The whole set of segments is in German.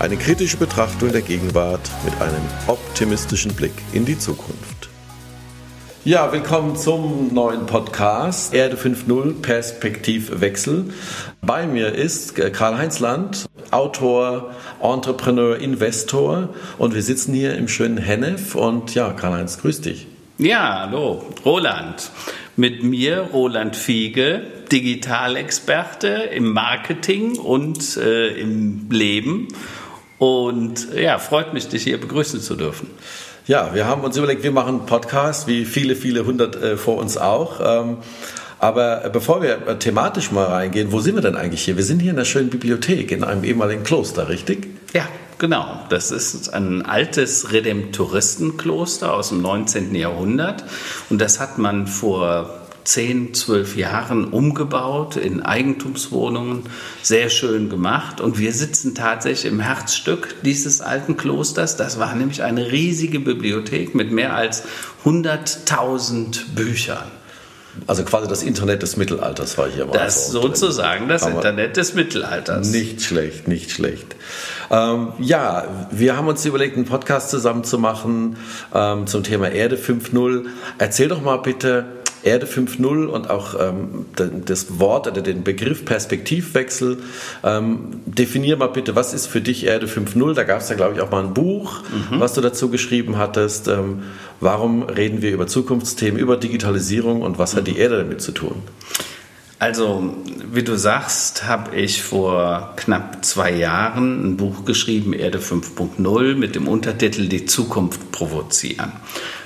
Eine kritische Betrachtung der Gegenwart mit einem optimistischen Blick in die Zukunft. Ja, willkommen zum neuen Podcast Erde 5.0 Perspektivwechsel. Bei mir ist Karl-Heinz Land, Autor, Entrepreneur, Investor und wir sitzen hier im schönen Hennef und ja, Karl-Heinz, grüß dich. Ja, hallo, Roland. Mit mir Roland Fiege, Digitalexperte im Marketing und äh, im Leben und ja, freut mich, dich hier begrüßen zu dürfen. Ja, wir haben uns überlegt, wir machen einen Podcast, wie viele, viele hundert äh, vor uns auch. Ähm, aber bevor wir äh, thematisch mal reingehen, wo sind wir denn eigentlich hier? Wir sind hier in der schönen Bibliothek, in einem ehemaligen Kloster, richtig? Ja, genau. Das ist ein altes Redemptoristenkloster aus dem 19. Jahrhundert. Und das hat man vor zehn, zwölf Jahren umgebaut in Eigentumswohnungen, sehr schön gemacht. Und wir sitzen tatsächlich im Herzstück dieses alten Klosters. Das war nämlich eine riesige Bibliothek mit mehr als 100.000 Büchern. Also quasi das Internet des Mittelalters war hier. Das so sozusagen das Aber Internet des Mittelalters. Nicht schlecht, nicht schlecht. Ähm, ja, wir haben uns überlegt, einen Podcast zusammen zu machen ähm, zum Thema Erde 5.0. Erzähl doch mal bitte, Erde 5.0 und auch ähm, das Wort oder den Begriff Perspektivwechsel. Ähm, definier mal bitte, was ist für dich Erde 5.0? Da gab es ja, glaube ich, auch mal ein Buch, mhm. was du dazu geschrieben hattest. Ähm, warum reden wir über Zukunftsthemen, über Digitalisierung und was mhm. hat die Erde damit zu tun? Also, wie du sagst, habe ich vor knapp zwei Jahren ein Buch geschrieben, Erde 5.0, mit dem Untertitel Die Zukunft provozieren.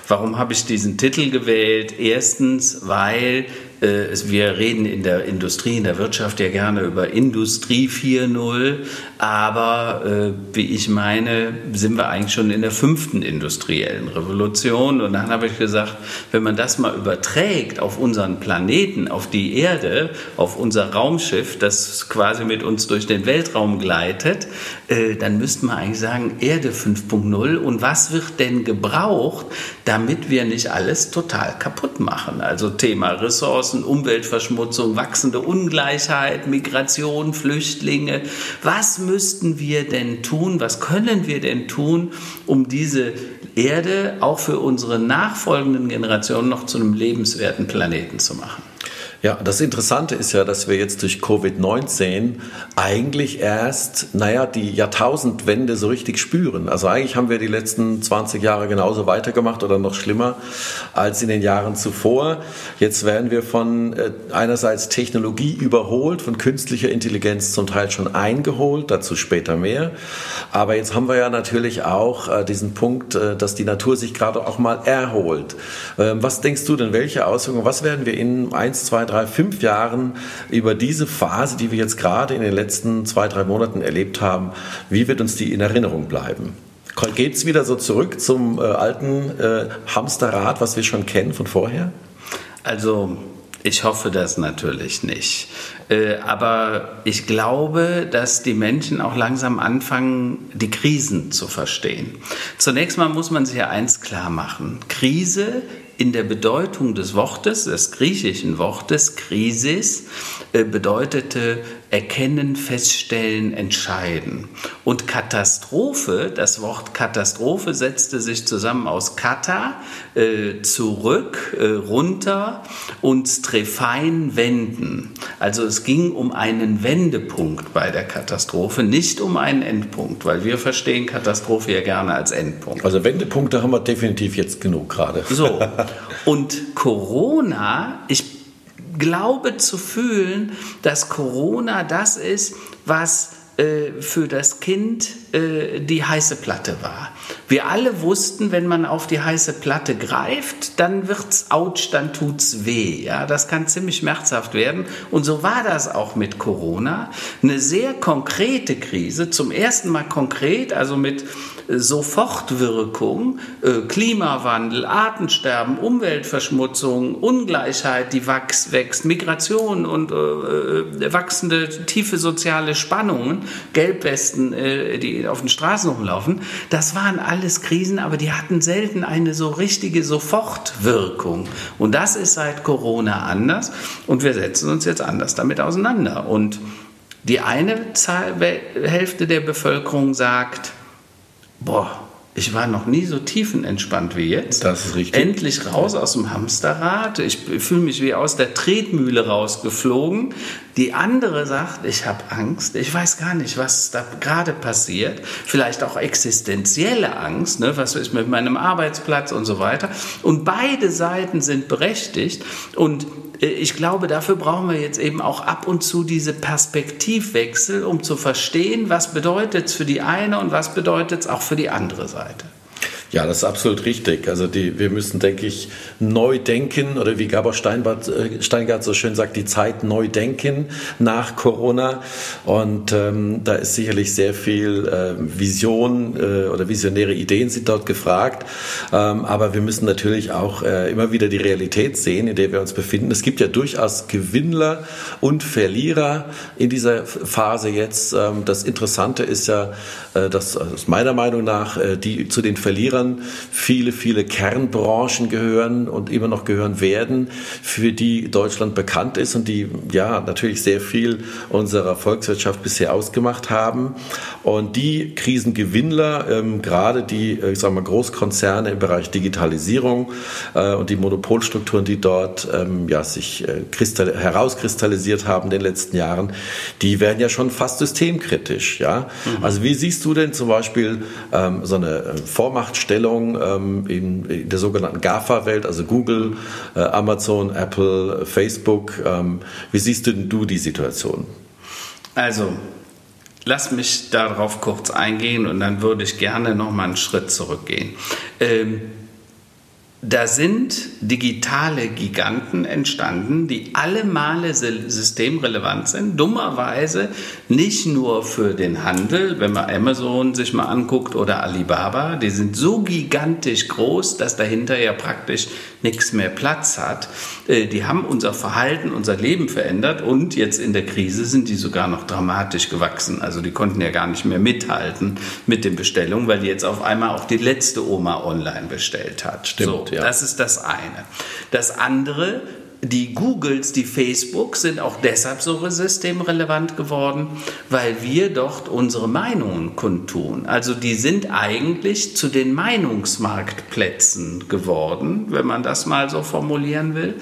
Warum habe ich diesen Titel gewählt? Erstens, weil wir reden in der Industrie, in der Wirtschaft ja gerne über Industrie 4.0, aber äh, wie ich meine, sind wir eigentlich schon in der fünften industriellen Revolution. Und dann habe ich gesagt, wenn man das mal überträgt auf unseren Planeten, auf die Erde, auf unser Raumschiff, das quasi mit uns durch den Weltraum gleitet, äh, dann müsste man eigentlich sagen, Erde 5.0. Und was wird denn gebraucht, damit wir nicht alles total kaputt machen? Also Thema Ressourcen, Ressourcen, Umweltverschmutzung, wachsende Ungleichheit, Migration, Flüchtlinge. Was müssten wir denn tun? Was können wir denn tun, um diese Erde auch für unsere nachfolgenden Generationen noch zu einem lebenswerten Planeten zu machen? Ja, das Interessante ist ja, dass wir jetzt durch Covid-19 eigentlich erst, naja, die Jahrtausendwende so richtig spüren. Also eigentlich haben wir die letzten 20 Jahre genauso weitergemacht oder noch schlimmer als in den Jahren zuvor. Jetzt werden wir von äh, einerseits Technologie überholt, von künstlicher Intelligenz zum Teil schon eingeholt, dazu später mehr. Aber jetzt haben wir ja natürlich auch äh, diesen Punkt, äh, dass die Natur sich gerade auch mal erholt. Ähm, was denkst du denn, welche Auswirkungen, was werden wir in eins, zwei, drei, fünf Jahren über diese Phase, die wir jetzt gerade in den letzten zwei, drei Monaten erlebt haben, wie wird uns die in Erinnerung bleiben? Geht es wieder so zurück zum äh, alten äh, Hamsterrad, was wir schon kennen von vorher? Also ich hoffe das natürlich nicht. Äh, aber ich glaube, dass die Menschen auch langsam anfangen, die Krisen zu verstehen. Zunächst mal muss man sich ja eins klar machen. Krise in der Bedeutung des Wortes, des griechischen Wortes Krisis, äh, bedeutete erkennen, feststellen, entscheiden. Und Katastrophe, das Wort Katastrophe setzte sich zusammen aus kata, äh, zurück, äh, runter und strefein, wenden. Also es ging um einen Wendepunkt bei der Katastrophe, nicht um einen Endpunkt, weil wir verstehen Katastrophe ja gerne als Endpunkt. Also Wendepunkte haben wir definitiv jetzt genug gerade. So. Und Corona, ich glaube zu fühlen, dass Corona das ist, was äh, für das Kind äh, die heiße Platte war. Wir alle wussten, wenn man auf die heiße Platte greift, dann wird's ouch, dann tut's weh. Ja, das kann ziemlich schmerzhaft werden. Und so war das auch mit Corona. Eine sehr konkrete Krise, zum ersten Mal konkret, also mit Sofortwirkung, äh, Klimawandel, Artensterben, Umweltverschmutzung, Ungleichheit, die wächst, Migration und äh, äh, wachsende tiefe soziale Spannungen, Gelbwesten, äh, die auf den Straßen rumlaufen, das waren alles Krisen, aber die hatten selten eine so richtige Sofortwirkung. Und das ist seit Corona anders und wir setzen uns jetzt anders damit auseinander. Und die eine Hälfte der Bevölkerung sagt, boah, ich war noch nie so tiefenentspannt wie jetzt. Das ist richtig. Endlich raus aus dem Hamsterrad. Ich fühle mich wie aus der Tretmühle rausgeflogen. Die andere sagt, ich habe Angst. Ich weiß gar nicht, was da gerade passiert. Vielleicht auch existenzielle Angst. Ne? Was ist mit meinem Arbeitsplatz und so weiter. Und beide Seiten sind berechtigt. Und äh, ich glaube, dafür brauchen wir jetzt eben auch ab und zu diese Perspektivwechsel, um zu verstehen, was bedeutet es für die eine und was bedeutet es auch für die andere Seite. Seite. Ja, das ist absolut richtig. Also die, wir müssen, denke ich, neu denken oder wie Gabor äh, Steingart so schön sagt, die Zeit neu denken nach Corona. Und ähm, da ist sicherlich sehr viel äh, Vision äh, oder visionäre Ideen sind dort gefragt. Ähm, aber wir müssen natürlich auch äh, immer wieder die Realität sehen, in der wir uns befinden. Es gibt ja durchaus Gewinnler und Verlierer in dieser Phase jetzt. Ähm, das Interessante ist ja, äh, dass aus meiner Meinung nach äh, die zu den Verlierern Ländern viele, viele Kernbranchen gehören und immer noch gehören werden, für die Deutschland bekannt ist und die ja natürlich sehr viel unserer Volkswirtschaft bisher ausgemacht haben. Und die Krisengewinnler, ähm, gerade die äh, ich sag mal, Großkonzerne im Bereich Digitalisierung äh, und die Monopolstrukturen, die dort ähm, ja, sich äh, herauskristallisiert haben in den letzten Jahren, die werden ja schon fast systemkritisch. Ja? Mhm. Also wie siehst du denn zum Beispiel ähm, so eine äh, Vormachtstellung Stellung ähm, in, in, der sogenannten GAFA-Welt, also Google, äh, Amazon, Apple, Facebook. Ähm, wie siehst du, du die Situation? Also, lass mich darauf kurz eingehen und dann würde ich gerne noch mal einen Schritt zurückgehen. Ähm, da sind digitale Giganten entstanden, die alle Male systemrelevant sind. Dummerweise nicht nur für den Handel, wenn man Amazon sich mal anguckt oder Alibaba, die sind so gigantisch groß, dass dahinter ja praktisch nichts mehr Platz hat. Äh, die haben unser Verhalten, unser Leben verändert und jetzt in der Krise sind die sogar noch dramatisch gewachsen. Also die konnten ja gar nicht mehr mithalten mit den Bestellungen, weil die jetzt auf einmal auch die letzte Oma online bestellt hat. Stimmt. So ja. Das ist das eine. Das andere, die Googles, die Facebook sind auch deshalb so systemrelevant geworden, weil wir dort unsere Meinungen kundtun. Also die sind eigentlich zu den Meinungsmarktplätzen geworden, wenn man das mal so formulieren will.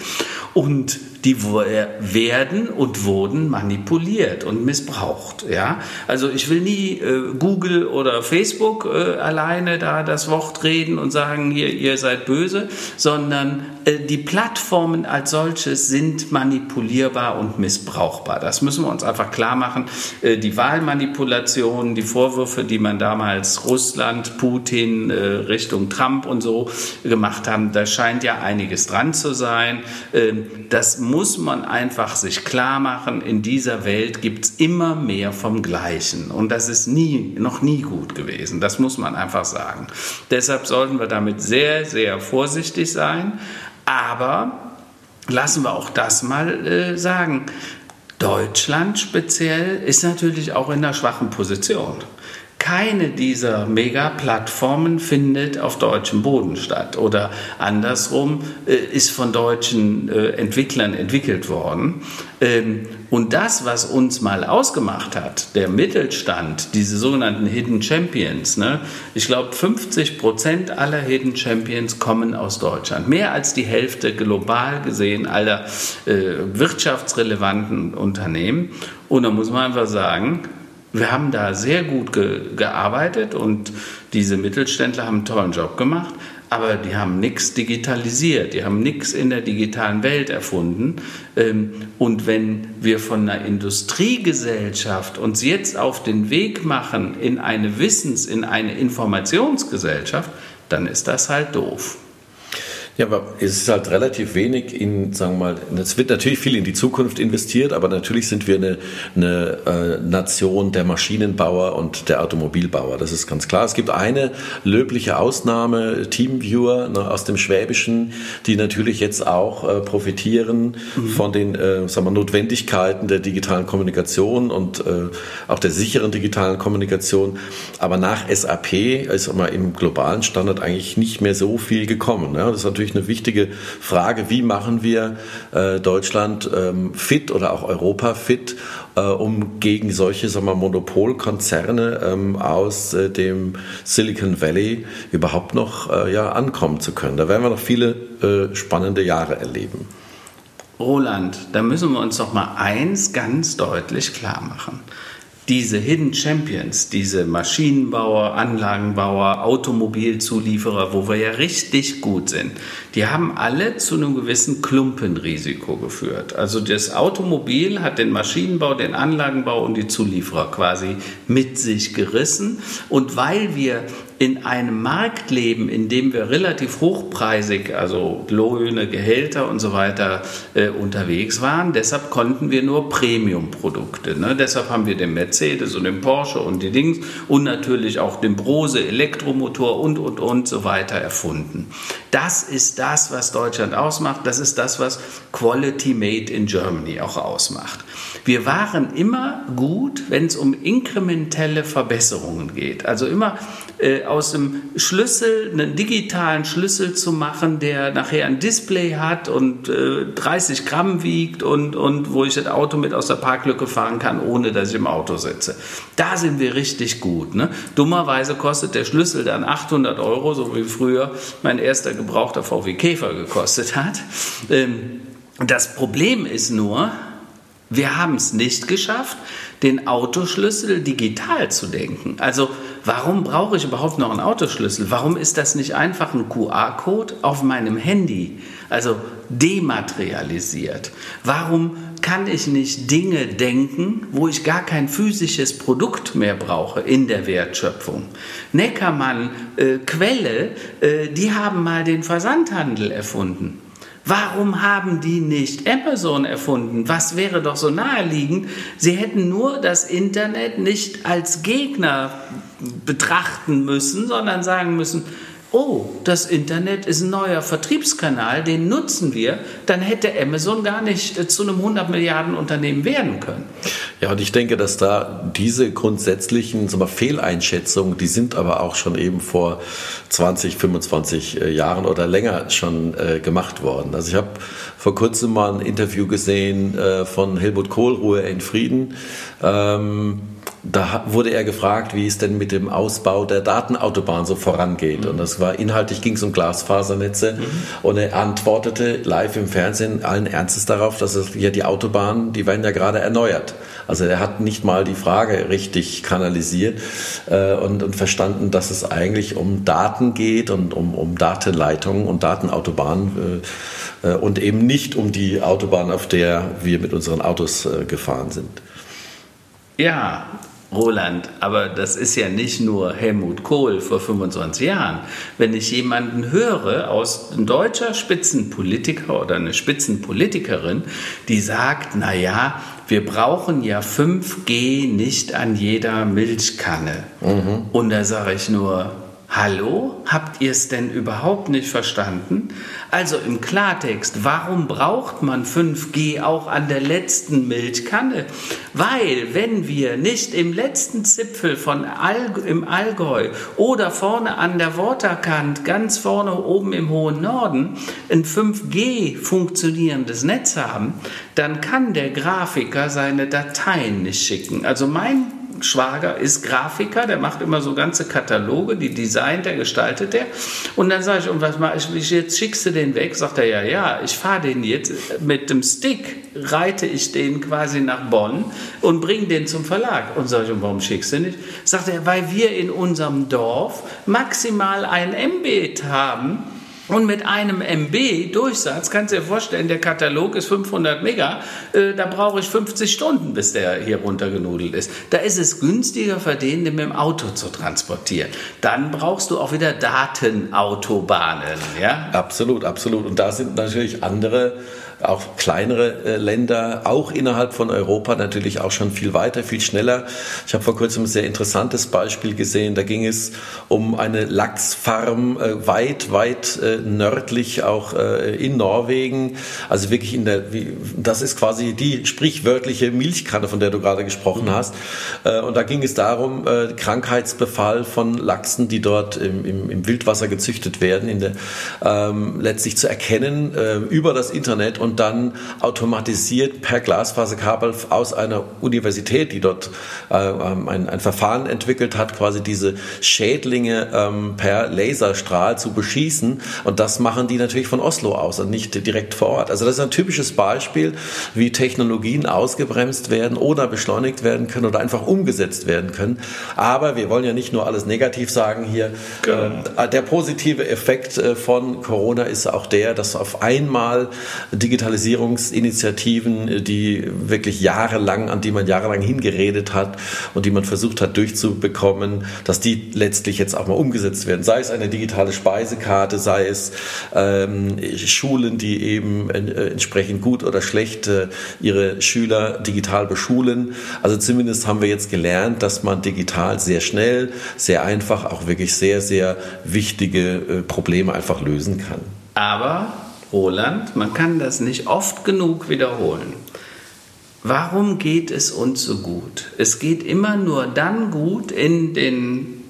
Und die werden und wurden manipuliert und missbraucht. Ja? Also ich will nie äh, Google oder Facebook äh, alleine da das Wort reden und sagen, hier, ihr seid böse, sondern äh, die Plattformen als solches sind manipulierbar und missbrauchbar. Das müssen wir uns einfach klar machen. Äh, die Wahlmanipulationen, die Vorwürfe, die man damals Russland, Putin, äh, Richtung Trump und so gemacht haben, da scheint ja einiges dran zu sein. Ähm, das muss man einfach sich klar machen, in dieser Welt gibt es immer mehr vom Gleichen. Und das ist nie, noch nie gut gewesen. Das muss man einfach sagen. Deshalb sollten wir damit sehr, sehr vorsichtig sein. Aber lassen wir auch das mal äh, sagen. Deutschland speziell ist natürlich auch in einer schwachen Position keine dieser Mega-Plattformen findet auf deutschem Boden statt oder andersrum äh, ist von deutschen äh, Entwicklern entwickelt worden. Ähm, und das, was uns mal ausgemacht hat, der Mittelstand, diese sogenannten Hidden Champions, ne, ich glaube 50 Prozent aller Hidden Champions kommen aus Deutschland. Mehr als die Hälfte global gesehen aller äh, wirtschaftsrelevanten Unternehmen. Und da muss man einfach sagen, wir haben da sehr gut ge gearbeitet und diese Mittelständler haben einen tollen Job gemacht. aber die haben nichts digitalisiert, die haben nichts in der digitalen Welt erfunden. Ähm, und wenn wir von einer Industriegesellschaft uns jetzt auf den Weg machen in eine Wissens-, in eine Informationsgesellschaft, dann ist das halt doof. Ja, aber es ist halt relativ wenig in, sagen wir mal, es wird natürlich viel in die Zukunft investiert, aber natürlich sind wir eine, eine äh, Nation der Maschinenbauer und der Automobilbauer. Das ist ganz klar. Es gibt eine löbliche Ausnahme, Teamviewer ne, aus dem Schwäbischen, die natürlich jetzt auch äh, profitieren mhm. von den äh, sagen wir, Notwendigkeiten der digitalen Kommunikation und auch der sicheren digitalen Kommunikation. Aber nach SAP ist mal im globalen Standard eigentlich nicht mehr so viel gekommen. Ja. Das ist natürlich natürlich eine wichtige Frage, wie machen wir äh, Deutschland ähm, fit oder auch Europa fit, äh, um gegen solche sagen wir, Monopolkonzerne ähm, aus äh, dem Silicon Valley überhaupt noch äh, ja, ankommen zu können. Da werden wir noch viele äh, spannende Jahre erleben. Roland, da müssen wir uns doch mal eins ganz deutlich klar machen diese Hidden Champions, diese Maschinenbauer, Anlagenbauer, Automobilzulieferer, wo wir ja richtig gut sind, die haben alle zu einem gewissen Klumpenrisiko geführt. Also das Automobil hat den Maschinenbau, den Anlagenbau und die Zulieferer quasi mit sich gerissen. Und weil wir in einem Markt leben, in dem wir relativ hochpreisig, also Lohne, Gehälter und so weiter äh, unterwegs waren. Deshalb konnten wir nur Premium-Produkte. Ne? Deshalb haben wir den Mercedes und den Porsche und die Dings und natürlich auch den Brose Elektromotor und und und so weiter erfunden. Das ist das, was Deutschland ausmacht. Das ist das, was Quality Made in Germany auch ausmacht. Wir waren immer gut, wenn es um inkrementelle Verbesserungen geht. Also immer äh, aus dem Schlüssel einen digitalen Schlüssel zu machen, der nachher ein Display hat und äh, 30 Gramm wiegt und, und wo ich das Auto mit aus der Parklücke fahren kann, ohne dass ich im Auto sitze. Da sind wir richtig gut. Ne? Dummerweise kostet der Schlüssel dann 800 Euro, so wie früher mein erster gebrauchter VW Käfer gekostet hat. Ähm, das Problem ist nur, wir haben es nicht geschafft, den Autoschlüssel digital zu denken. Also warum brauche ich überhaupt noch einen Autoschlüssel? Warum ist das nicht einfach ein QR-Code auf meinem Handy? Also dematerialisiert. Warum kann ich nicht Dinge denken, wo ich gar kein physisches Produkt mehr brauche in der Wertschöpfung? Neckermann, äh, Quelle, äh, die haben mal den Versandhandel erfunden. Warum haben die nicht Amazon erfunden? Was wäre doch so naheliegend? Sie hätten nur das Internet nicht als Gegner betrachten müssen, sondern sagen müssen, oh, das Internet ist ein neuer Vertriebskanal, den nutzen wir, dann hätte Amazon gar nicht äh, zu einem 100 Milliarden Unternehmen werden können. Ja, und ich denke, dass da diese grundsätzlichen sagen wir, Fehleinschätzungen, die sind aber auch schon eben vor 20, 25 äh, Jahren oder länger schon äh, gemacht worden. Also ich habe vor kurzem mal ein Interview gesehen äh, von Helmut Kohl, Ruhe in Frieden. Ähm, da wurde er gefragt, wie es denn mit dem Ausbau der Datenautobahn so vorangeht. Und das war inhaltlich ging es um Glasfasernetze. Mhm. Und er antwortete live im Fernsehen allen Ernstes darauf, dass es ja die Autobahnen, die werden ja gerade erneuert. Also er hat nicht mal die Frage richtig kanalisiert äh, und, und, verstanden, dass es eigentlich um Daten geht und um, um Datenleitungen und Datenautobahnen äh, äh, und eben nicht um die Autobahn, auf der wir mit unseren Autos äh, gefahren sind. Ja, Roland, aber das ist ja nicht nur Helmut Kohl vor 25 Jahren. Wenn ich jemanden höre aus ein deutscher Spitzenpolitiker oder eine Spitzenpolitikerin, die sagt, na ja, wir brauchen ja 5G nicht an jeder Milchkanne. Mhm. Und da sage ich nur, Hallo, habt ihr es denn überhaupt nicht verstanden? Also im Klartext, warum braucht man 5G auch an der letzten Milchkanne? Weil, wenn wir nicht im letzten Zipfel von All, im Allgäu oder vorne an der Waterkant, ganz vorne oben im hohen Norden, ein 5G funktionierendes Netz haben, dann kann der Grafiker seine Dateien nicht schicken. Also mein Schwager ist Grafiker, der macht immer so ganze Kataloge, die designt er, gestaltet er. Und dann sage ich, und was mache ich, jetzt schickst du den weg? Sagt er, ja, ja, ich fahre den jetzt mit dem Stick, reite ich den quasi nach Bonn und bringe den zum Verlag. Und sage ich, und warum schickst du nicht? Sagt er, weil wir in unserem Dorf maximal ein Mbit haben und mit einem MB Durchsatz, kannst du dir vorstellen, der Katalog ist 500 Mega, äh, da brauche ich 50 Stunden, bis der hier runtergenudelt ist. Da ist es günstiger für den, den mit dem Auto zu transportieren. Dann brauchst du auch wieder Datenautobahnen. Ja? Absolut, absolut. Und da sind natürlich andere auch kleinere äh, Länder, auch innerhalb von Europa natürlich auch schon viel weiter, viel schneller. Ich habe vor kurzem ein sehr interessantes Beispiel gesehen. Da ging es um eine Lachsfarm äh, weit, weit äh, nördlich auch in Norwegen. Also wirklich in der, das ist quasi die sprichwörtliche Milchkanne, von der du gerade gesprochen mhm. hast. Und da ging es darum, Krankheitsbefall von Lachsen, die dort im, im, im Wildwasser gezüchtet werden, in der, ähm, letztlich zu erkennen über das Internet und und dann automatisiert per Glasfaserkabel aus einer Universität, die dort äh, ähm, ein, ein, Verfahren entwickelt hat, quasi diese Schädlinge ähm, per Laserstrahl zu beschießen. Und das machen die natürlich von Oslo aus und nicht direkt vor Ort. Also das ist ein typisches Beispiel, wie Technologien ausgebremst werden oder beschleunigt werden können oder einfach umgesetzt werden können. Aber wir wollen ja nicht nur alles negativ sagen hier. Genau. Äh, der positive Effekt äh, von Corona ist auch der, dass auf einmal digital Digitalisierungsinitiativen, die wirklich jahrelang, an die man jahrelang hingeredet hat und die man versucht hat durchzubekommen, dass die letztlich jetzt auch mal umgesetzt werden. Sei es eine digitale Speisekarte, sei es ähm, Schulen, die eben äh, entsprechend gut oder schlecht äh, ihre Schüler digital beschulen. Also zumindest haben wir jetzt gelernt, dass man digital sehr schnell, sehr einfach auch wirklich sehr, sehr wichtige äh, Probleme einfach lösen kann. Aber Roland, man kann das nicht oft genug wiederholen. Warum geht es uns so gut? Es geht immer nur dann gut in den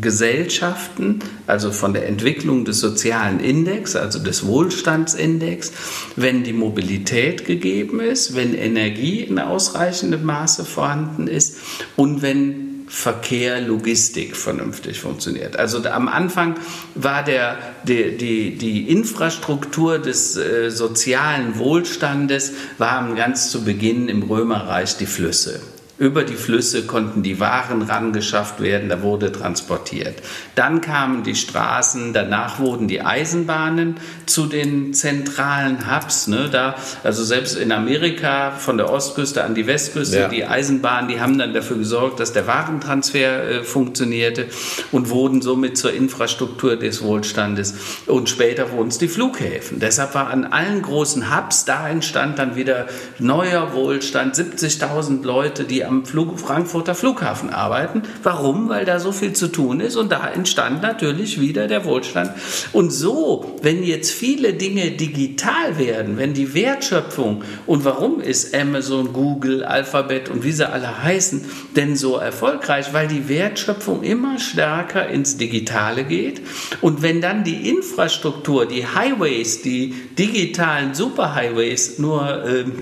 Gesellschaften, also von der Entwicklung des sozialen Index, also des Wohlstandsindex, wenn die Mobilität gegeben ist, wenn Energie in ausreichendem Maße vorhanden ist und wenn Verkehr, Logistik vernünftig funktioniert. Also am Anfang war der, die, die, die Infrastruktur des äh, sozialen Wohlstandes, war ganz zu Beginn im Römerreich die Flüsse. Über die Flüsse konnten die Waren rangeschafft werden, da wurde transportiert. Dann kamen die Straßen, danach wurden die Eisenbahnen zu den zentralen Hubs. Ne? Da, also selbst in Amerika von der Ostküste an die Westküste, ja. die Eisenbahnen, die haben dann dafür gesorgt, dass der Warentransfer äh, funktionierte und wurden somit zur Infrastruktur des Wohlstandes. Und später wurden es die Flughäfen. Deshalb war an allen großen Hubs, da entstand dann wieder neuer Wohlstand, 70.000 Leute, die am Flug, Frankfurter Flughafen arbeiten. Warum? Weil da so viel zu tun ist und da entstand natürlich wieder der Wohlstand. Und so, wenn jetzt viele Dinge digital werden, wenn die Wertschöpfung und warum ist Amazon, Google, Alphabet und wie sie alle heißen denn so erfolgreich? Weil die Wertschöpfung immer stärker ins Digitale geht und wenn dann die Infrastruktur, die Highways, die digitalen Superhighways nur ähm,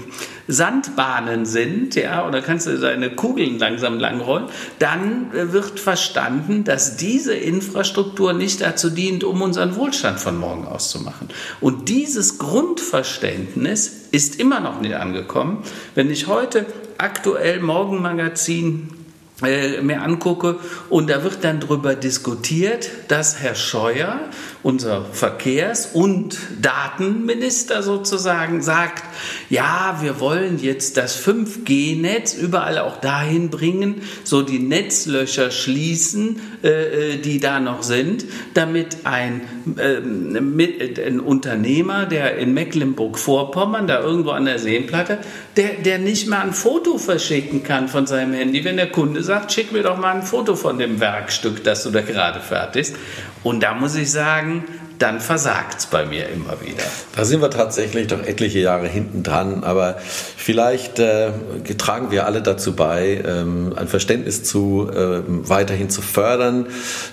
Sandbahnen sind, ja, oder kannst du deine Kugeln langsam langrollen, dann äh, wird verstanden, dass diese Infrastruktur nicht dazu dient, um unseren Wohlstand von morgen aus zu machen. Und dieses Grundverständnis ist immer noch nicht angekommen. Wenn ich heute aktuell Morgenmagazin mir angucke. Und da wird dann darüber diskutiert, dass Herr Scheuer unser Verkehrs- und Datenminister sozusagen sagt, ja, wir wollen jetzt das 5G-Netz überall auch dahin bringen, so die Netzlöcher schließen, äh, äh die da noch sind, damit ein, äh, mit, ein Unternehmer, der in Mecklenburg-Vorpommern, da irgendwo an der Seenplatte, der, der nicht mal ein Foto verschicken kann von seinem Handy, wenn der Kunde sagt, schick mir doch mal ein Foto von dem Werkstück, das du da gerade fertigst. Und da muss ich sagen, dann versagt es bei mir immer wieder. Da sind wir tatsächlich doch etliche Jahre hinten dran, aber vielleicht äh, tragen wir alle dazu bei, ähm, ein Verständnis zu äh, weiterhin zu fördern,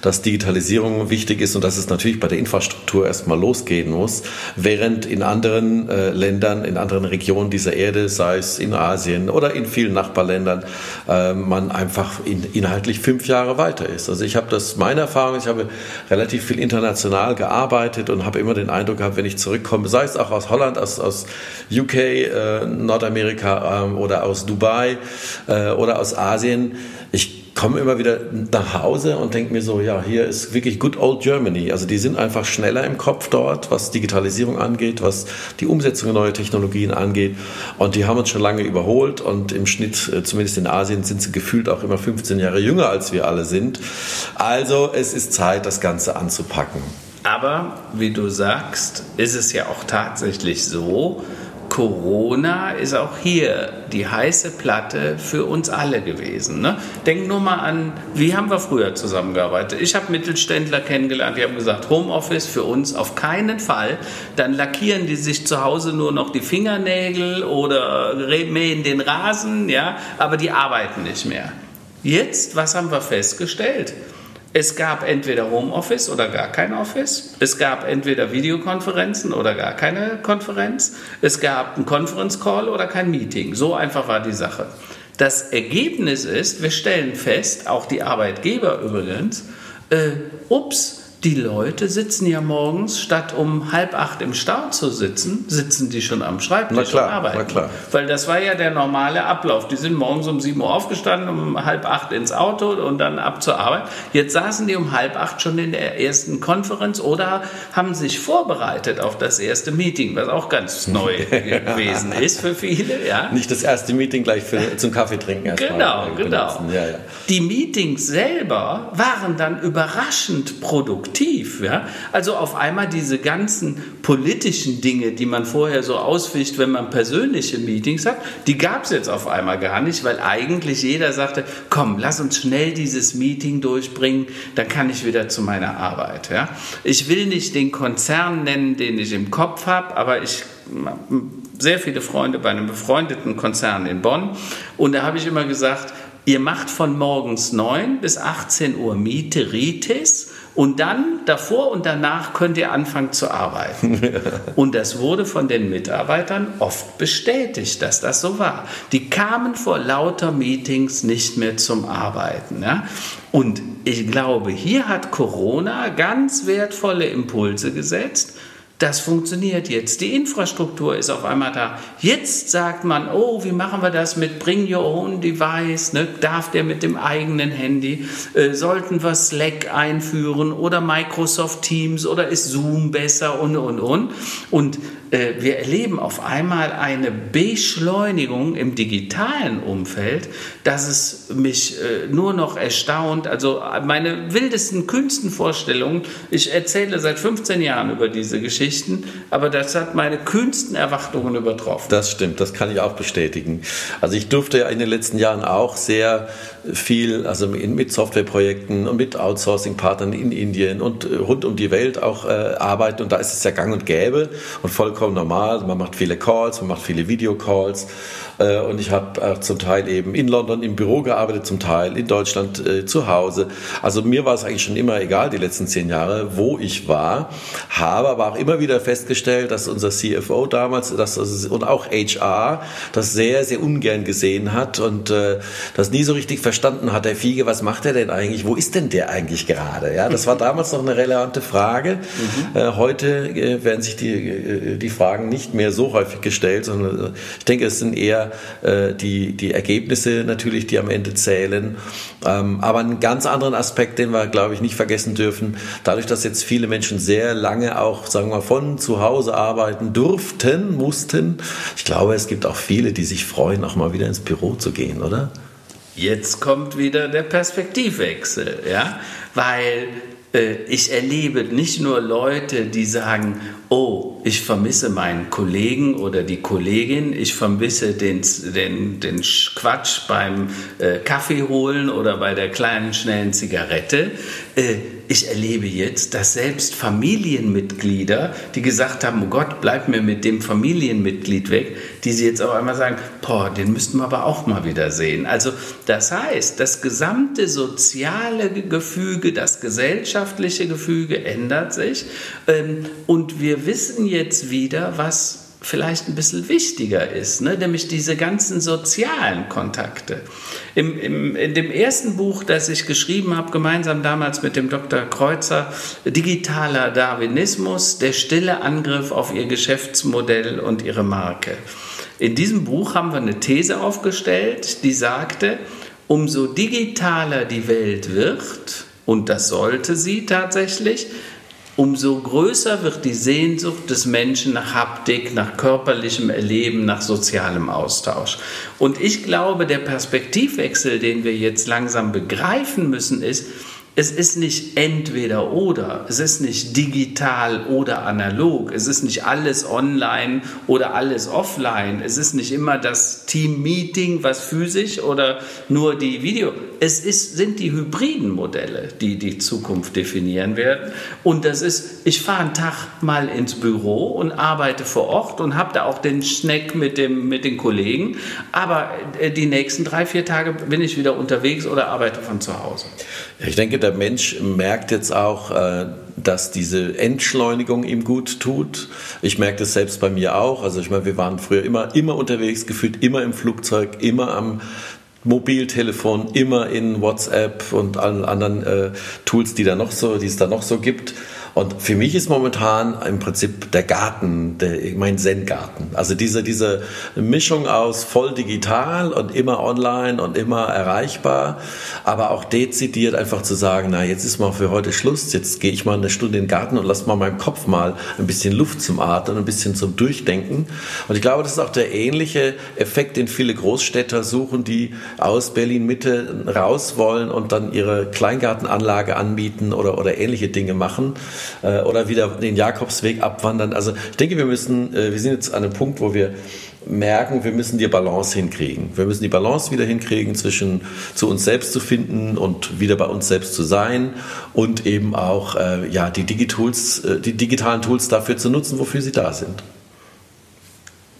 dass Digitalisierung wichtig ist und dass es natürlich bei der Infrastruktur erstmal losgehen muss, während in anderen äh, Ländern, in anderen Regionen dieser Erde, sei es in Asien oder in vielen Nachbarländern, äh, man einfach in, inhaltlich fünf Jahre weiter ist. Also ich habe das, meine Erfahrung, ich habe relativ viel international gearbeitet und habe immer den Eindruck gehabt, wenn ich zurückkomme, sei es auch aus Holland, aus, aus UK, äh, Nordamerika äh, oder aus Dubai äh, oder aus Asien, ich komme immer wieder nach Hause und denke mir so, ja, hier ist wirklich good old Germany. Also die sind einfach schneller im Kopf dort, was Digitalisierung angeht, was die Umsetzung neuer Technologien angeht. Und die haben uns schon lange überholt und im Schnitt, äh, zumindest in Asien, sind sie gefühlt auch immer 15 Jahre jünger, als wir alle sind. Also es ist Zeit, das Ganze anzupacken. Aber wie du sagst, ist es ja auch tatsächlich so, Corona ist auch hier die heiße Platte für uns alle gewesen. Ne? Denk nur mal an, wie haben wir früher zusammengearbeitet? Ich habe Mittelständler kennengelernt, die haben gesagt, Homeoffice für uns auf keinen Fall. Dann lackieren die sich zu Hause nur noch die Fingernägel oder mähen den Rasen, ja, aber die arbeiten nicht mehr. Jetzt, was haben wir festgestellt? Es gab entweder Homeoffice oder gar kein Office. Es gab entweder Videokonferenzen oder gar keine Konferenz. Es gab einen Conference Call oder kein Meeting. So einfach war die Sache. Das Ergebnis ist, wir stellen fest, auch die Arbeitgeber übrigens, äh, ups, die Leute sitzen ja morgens, statt um halb acht im Stau zu sitzen, sitzen die schon am Schreibtisch klar, und arbeiten. Na klar. Weil das war ja der normale Ablauf. Die sind morgens um sieben Uhr aufgestanden, um halb acht ins Auto und dann ab zur Arbeit. Jetzt saßen die um halb acht schon in der ersten Konferenz oder haben sich vorbereitet auf das erste Meeting, was auch ganz neu gewesen ist für viele. Ja. Nicht das erste Meeting gleich für, zum Kaffee trinken erstmal. Genau, genau. Ja, ja. Die Meetings selber waren dann überraschend produktiv produktiv. Ja? Also auf einmal diese ganzen politischen Dinge, die man vorher so ausficht, wenn man persönliche Meetings hat, die gab es jetzt auf einmal gar nicht, weil eigentlich jeder sagte, komm, lass uns schnell dieses Meeting durchbringen, dann kann ich wieder zu meiner Arbeit. Ja? Ich will nicht den Konzern nennen, den ich im Kopf habe, aber ich sehr viele Freunde bei einem befreundeten Konzern in Bonn und da habe ich immer gesagt, ihr macht von morgens 9 bis 18 Uhr Miete Ritis und dann davor und danach könnt ihr anfangen zu arbeiten. Und das wurde von den Mitarbeitern oft bestätigt, dass das so war. Die kamen vor lauter Meetings nicht mehr zum Arbeiten. Ja? Und ich glaube, hier hat Corona ganz wertvolle Impulse gesetzt das funktioniert jetzt. Die Infrastruktur ist auf einmal da. Jetzt sagt man, oh, wie machen wir das mit Bring Your Own Device? Ne? Darf der mit dem eigenen Handy? Äh, sollten wir Slack einführen oder Microsoft Teams oder ist Zoom besser und, und, und? Und wir erleben auf einmal eine Beschleunigung im digitalen Umfeld, dass es mich äh, nur noch erstaunt. Also meine wildesten, kühnsten Vorstellungen, ich erzähle seit 15 Jahren über diese Geschichten, aber das hat meine kühnsten Erwartungen übertroffen. Das stimmt, das kann ich auch bestätigen. Also ich durfte ja in den letzten Jahren auch sehr viel, also mit Softwareprojekten und mit Outsourcing-Partnern in Indien und äh, rund um die Welt auch äh, arbeiten und da ist es ja gang und gäbe und vollkommen normal. Man macht viele Calls, man macht viele Videocalls äh, und ich habe auch zum Teil eben in London im Büro gearbeitet, zum Teil in Deutschland äh, zu Hause. Also mir war es eigentlich schon immer egal, die letzten zehn Jahre, wo ich war, habe aber auch immer wieder festgestellt, dass unser CFO damals dass, und auch HR das sehr, sehr ungern gesehen hat und äh, das nie so richtig verstanden hat. Der Fiege, was macht er denn eigentlich? Wo ist denn der eigentlich gerade? Ja, das war damals noch eine relevante Frage. Mhm. Äh, heute äh, werden sich die, äh, die Fragen nicht mehr so häufig gestellt, sondern ich denke, es sind eher äh, die, die Ergebnisse natürlich, die am Ende zählen. Ähm, aber einen ganz anderen Aspekt, den wir, glaube ich, nicht vergessen dürfen, dadurch, dass jetzt viele Menschen sehr lange auch, sagen wir, von zu Hause arbeiten durften, mussten, ich glaube, es gibt auch viele, die sich freuen, auch mal wieder ins Büro zu gehen, oder? Jetzt kommt wieder der Perspektivwechsel, ja, weil äh, ich erlebe nicht nur Leute, die sagen, oh, ich vermisse meinen Kollegen oder die Kollegin, ich vermisse den, den, den Quatsch beim äh, Kaffee holen oder bei der kleinen schnellen Zigarette. Äh, ich erlebe jetzt, dass selbst Familienmitglieder, die gesagt haben, oh Gott, bleib mir mit dem Familienmitglied weg, die sie jetzt auf einmal sagen, boah, den müssten wir aber auch mal wieder sehen. Also das heißt, das gesamte soziale Gefüge, das gesellschaftliche Gefüge ändert sich ähm, und wir wissen jetzt wieder, was vielleicht ein bisschen wichtiger ist, ne? nämlich diese ganzen sozialen Kontakte. Im, im, in dem ersten Buch, das ich geschrieben habe, gemeinsam damals mit dem Dr. Kreuzer, Digitaler Darwinismus, der stille Angriff auf ihr Geschäftsmodell und ihre Marke. In diesem Buch haben wir eine These aufgestellt, die sagte, umso digitaler die Welt wird, und das sollte sie tatsächlich, umso größer wird die Sehnsucht des Menschen nach Haptik, nach körperlichem Erleben, nach sozialem Austausch. Und ich glaube, der Perspektivwechsel, den wir jetzt langsam begreifen müssen, ist, es ist nicht entweder oder, es ist nicht digital oder analog, es ist nicht alles online oder alles offline, es ist nicht immer das Team-Meeting, was physisch oder nur die Video. Es ist, sind die hybriden Modelle, die die Zukunft definieren werden. Und das ist, ich fahre einen Tag mal ins Büro und arbeite vor Ort und habe da auch den Schneck mit, dem, mit den Kollegen, aber äh, die nächsten drei, vier Tage bin ich wieder unterwegs oder arbeite von zu Hause. Ich denke, der Mensch merkt jetzt auch, äh, dass diese Entschleunigung ihm gut tut. Ich merke das selbst bei mir auch. Also ich meine, wir waren früher immer, immer unterwegs, gefühlt immer im Flugzeug, immer am Mobiltelefon, immer in WhatsApp und allen anderen äh, Tools, die da noch so, die es da noch so gibt. Und für mich ist momentan im Prinzip der Garten, der, mein Zen-Garten. Also diese, diese Mischung aus voll digital und immer online und immer erreichbar, aber auch dezidiert einfach zu sagen, na, jetzt ist mal für heute Schluss, jetzt gehe ich mal eine Stunde in den Garten und lasse mal meinem Kopf mal ein bisschen Luft zum Atmen, ein bisschen zum Durchdenken. Und ich glaube, das ist auch der ähnliche Effekt, den viele Großstädter suchen, die aus Berlin-Mitte raus wollen und dann ihre Kleingartenanlage anbieten oder, oder ähnliche Dinge machen äh, oder wieder den Jakobsweg abwandern. Also ich denke, wir müssen, äh, wir sind jetzt an einem Punkt, wo wir merken, wir müssen die Balance hinkriegen. Wir müssen die Balance wieder hinkriegen zwischen zu uns selbst zu finden und wieder bei uns selbst zu sein und eben auch äh, ja, die, Digitools, die digitalen Tools dafür zu nutzen, wofür sie da sind.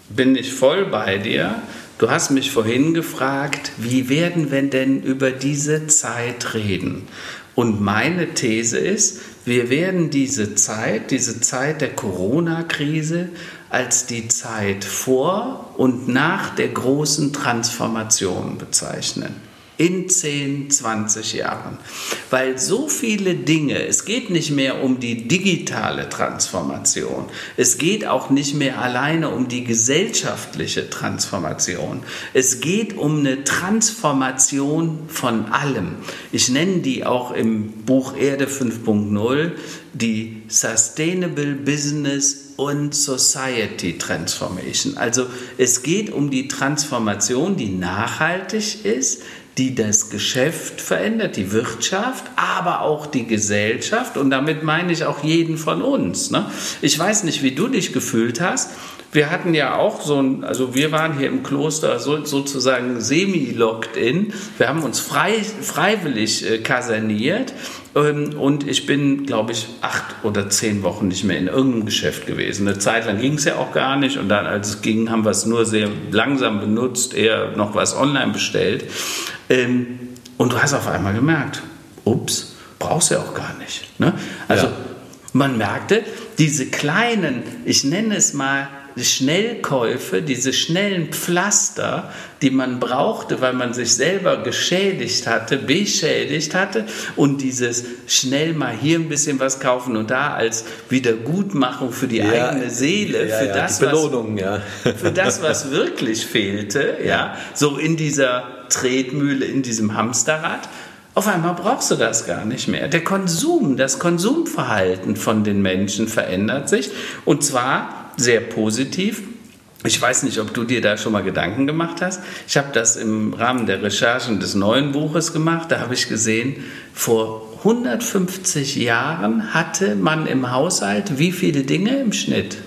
Bin ich voll bei dir. Du hast mich vorhin gefragt, wie werden wir denn über diese Zeit reden? Und meine These ist, wir werden diese Zeit, diese Zeit der Corona-Krise als die Zeit vor und nach der großen Transformation bezeichnen in 10, 20 Jahren. Weil so viele Dinge, es geht nicht mehr um die digitale Transformation, es geht auch nicht mehr alleine um die gesellschaftliche Transformation, es geht um eine Transformation von allem. Ich nenne die auch im Buch Erde 5.0 die Sustainable Business und Society Transformation. Also es geht um die Transformation, die nachhaltig ist, die das Geschäft verändert, die Wirtschaft, aber auch die Gesellschaft. Und damit meine ich auch jeden von uns. Ne? Ich weiß nicht, wie du dich gefühlt hast. Wir hatten ja auch so ein, also wir waren hier im Kloster so, sozusagen semi-locked in. Wir haben uns frei, freiwillig äh, kaserniert ähm, und ich bin, glaube ich, acht oder zehn Wochen nicht mehr in irgendeinem Geschäft gewesen. Eine Zeit lang ging es ja auch gar nicht und dann, als es ging, haben wir es nur sehr langsam benutzt, eher noch was online bestellt. Ähm, und du hast auf einmal gemerkt, ups, brauchst du ja auch gar nicht. Ne? Also ja. man merkte, diese kleinen, ich nenne es mal Schnellkäufe, diese schnellen Pflaster, die man brauchte, weil man sich selber geschädigt hatte, beschädigt hatte und dieses schnell mal hier ein bisschen was kaufen und da als Wiedergutmachung für die ja, eigene Seele, ja, für, ja, das, Belohnung, was, für das, was wirklich fehlte, ja, so in dieser Tretmühle, in diesem Hamsterrad, auf einmal brauchst du das gar nicht mehr. Der Konsum, das Konsumverhalten von den Menschen verändert sich und zwar sehr positiv. Ich weiß nicht, ob du dir da schon mal Gedanken gemacht hast. Ich habe das im Rahmen der Recherchen des neuen Buches gemacht. Da habe ich gesehen, vor 150 Jahren hatte man im Haushalt wie viele Dinge im Schnitt?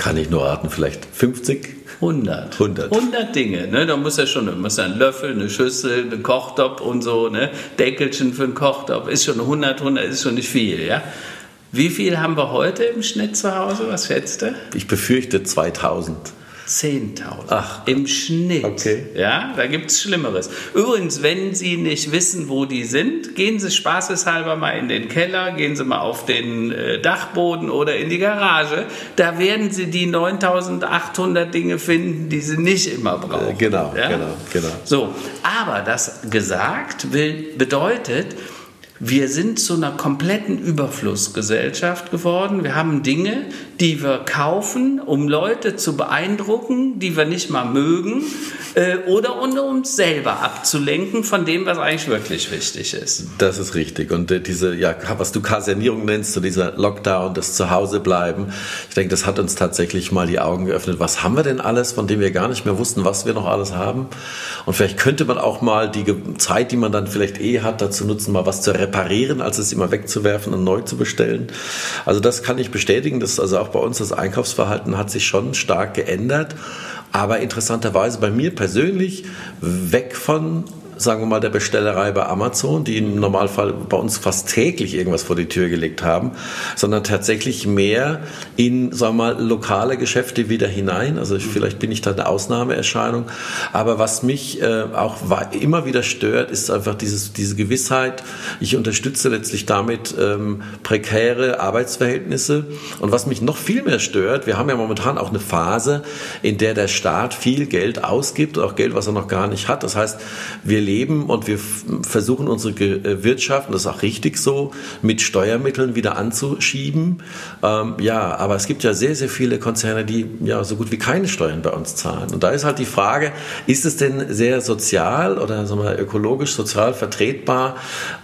kann ich nur raten, vielleicht 50? 100. 100. 100 Dinge. Ne? Da muss ja schon musst ja einen Löffel, eine Schüssel, einen Kochtopf und so, ne? Deckelchen für einen Kochtopf. Ist schon 100, 100 ist schon nicht viel, ja? Wie viel haben wir heute im Schnitt zu Hause? Was schätzt du? Ich befürchte 2000. 10.000 Ach. im Schnitt. Okay. Ja, da gibt es Schlimmeres. Übrigens, wenn Sie nicht wissen, wo die sind, gehen Sie spaßeshalber mal in den Keller, gehen Sie mal auf den äh, Dachboden oder in die Garage. Da werden Sie die 9.800 Dinge finden, die Sie nicht immer brauchen. Äh, genau, ja? genau, genau. So, aber das gesagt will, bedeutet, wir sind zu einer kompletten Überflussgesellschaft geworden. Wir haben Dinge, die wir kaufen, um Leute zu beeindrucken, die wir nicht mal mögen, äh, oder um uns selber abzulenken von dem, was eigentlich wirklich wichtig ist. Das ist richtig. Und äh, diese, ja, was du Kasernierung nennst, so dieser Lockdown, das Zuhausebleiben, ich denke, das hat uns tatsächlich mal die Augen geöffnet. Was haben wir denn alles, von dem wir gar nicht mehr wussten, was wir noch alles haben? Und vielleicht könnte man auch mal die Zeit, die man dann vielleicht eh hat, dazu nutzen, mal was zu reparieren, als es immer wegzuwerfen und neu zu bestellen. Also das kann ich bestätigen, dass also auch bei uns das Einkaufsverhalten hat sich schon stark geändert. Aber interessanterweise bei mir persönlich weg von sagen wir mal, der Bestellerei bei Amazon, die im Normalfall bei uns fast täglich irgendwas vor die Tür gelegt haben, sondern tatsächlich mehr in, sagen wir mal, lokale Geschäfte wieder hinein. Also ich, vielleicht bin ich da eine Ausnahmeerscheinung. Aber was mich äh, auch immer wieder stört, ist einfach dieses, diese Gewissheit, ich unterstütze letztlich damit ähm, prekäre Arbeitsverhältnisse. Und was mich noch viel mehr stört, wir haben ja momentan auch eine Phase, in der der Staat viel Geld ausgibt, auch Geld, was er noch gar nicht hat. Das heißt, wir leben und wir versuchen unsere äh, Wirtschaft, und das ist auch richtig so, mit Steuermitteln wieder anzuschieben. Ähm, ja, aber es gibt ja sehr, sehr viele Konzerne, die ja so gut wie keine Steuern bei uns zahlen. Und da ist halt die Frage, ist es denn sehr sozial oder sagen wir, ökologisch, sozial vertretbar,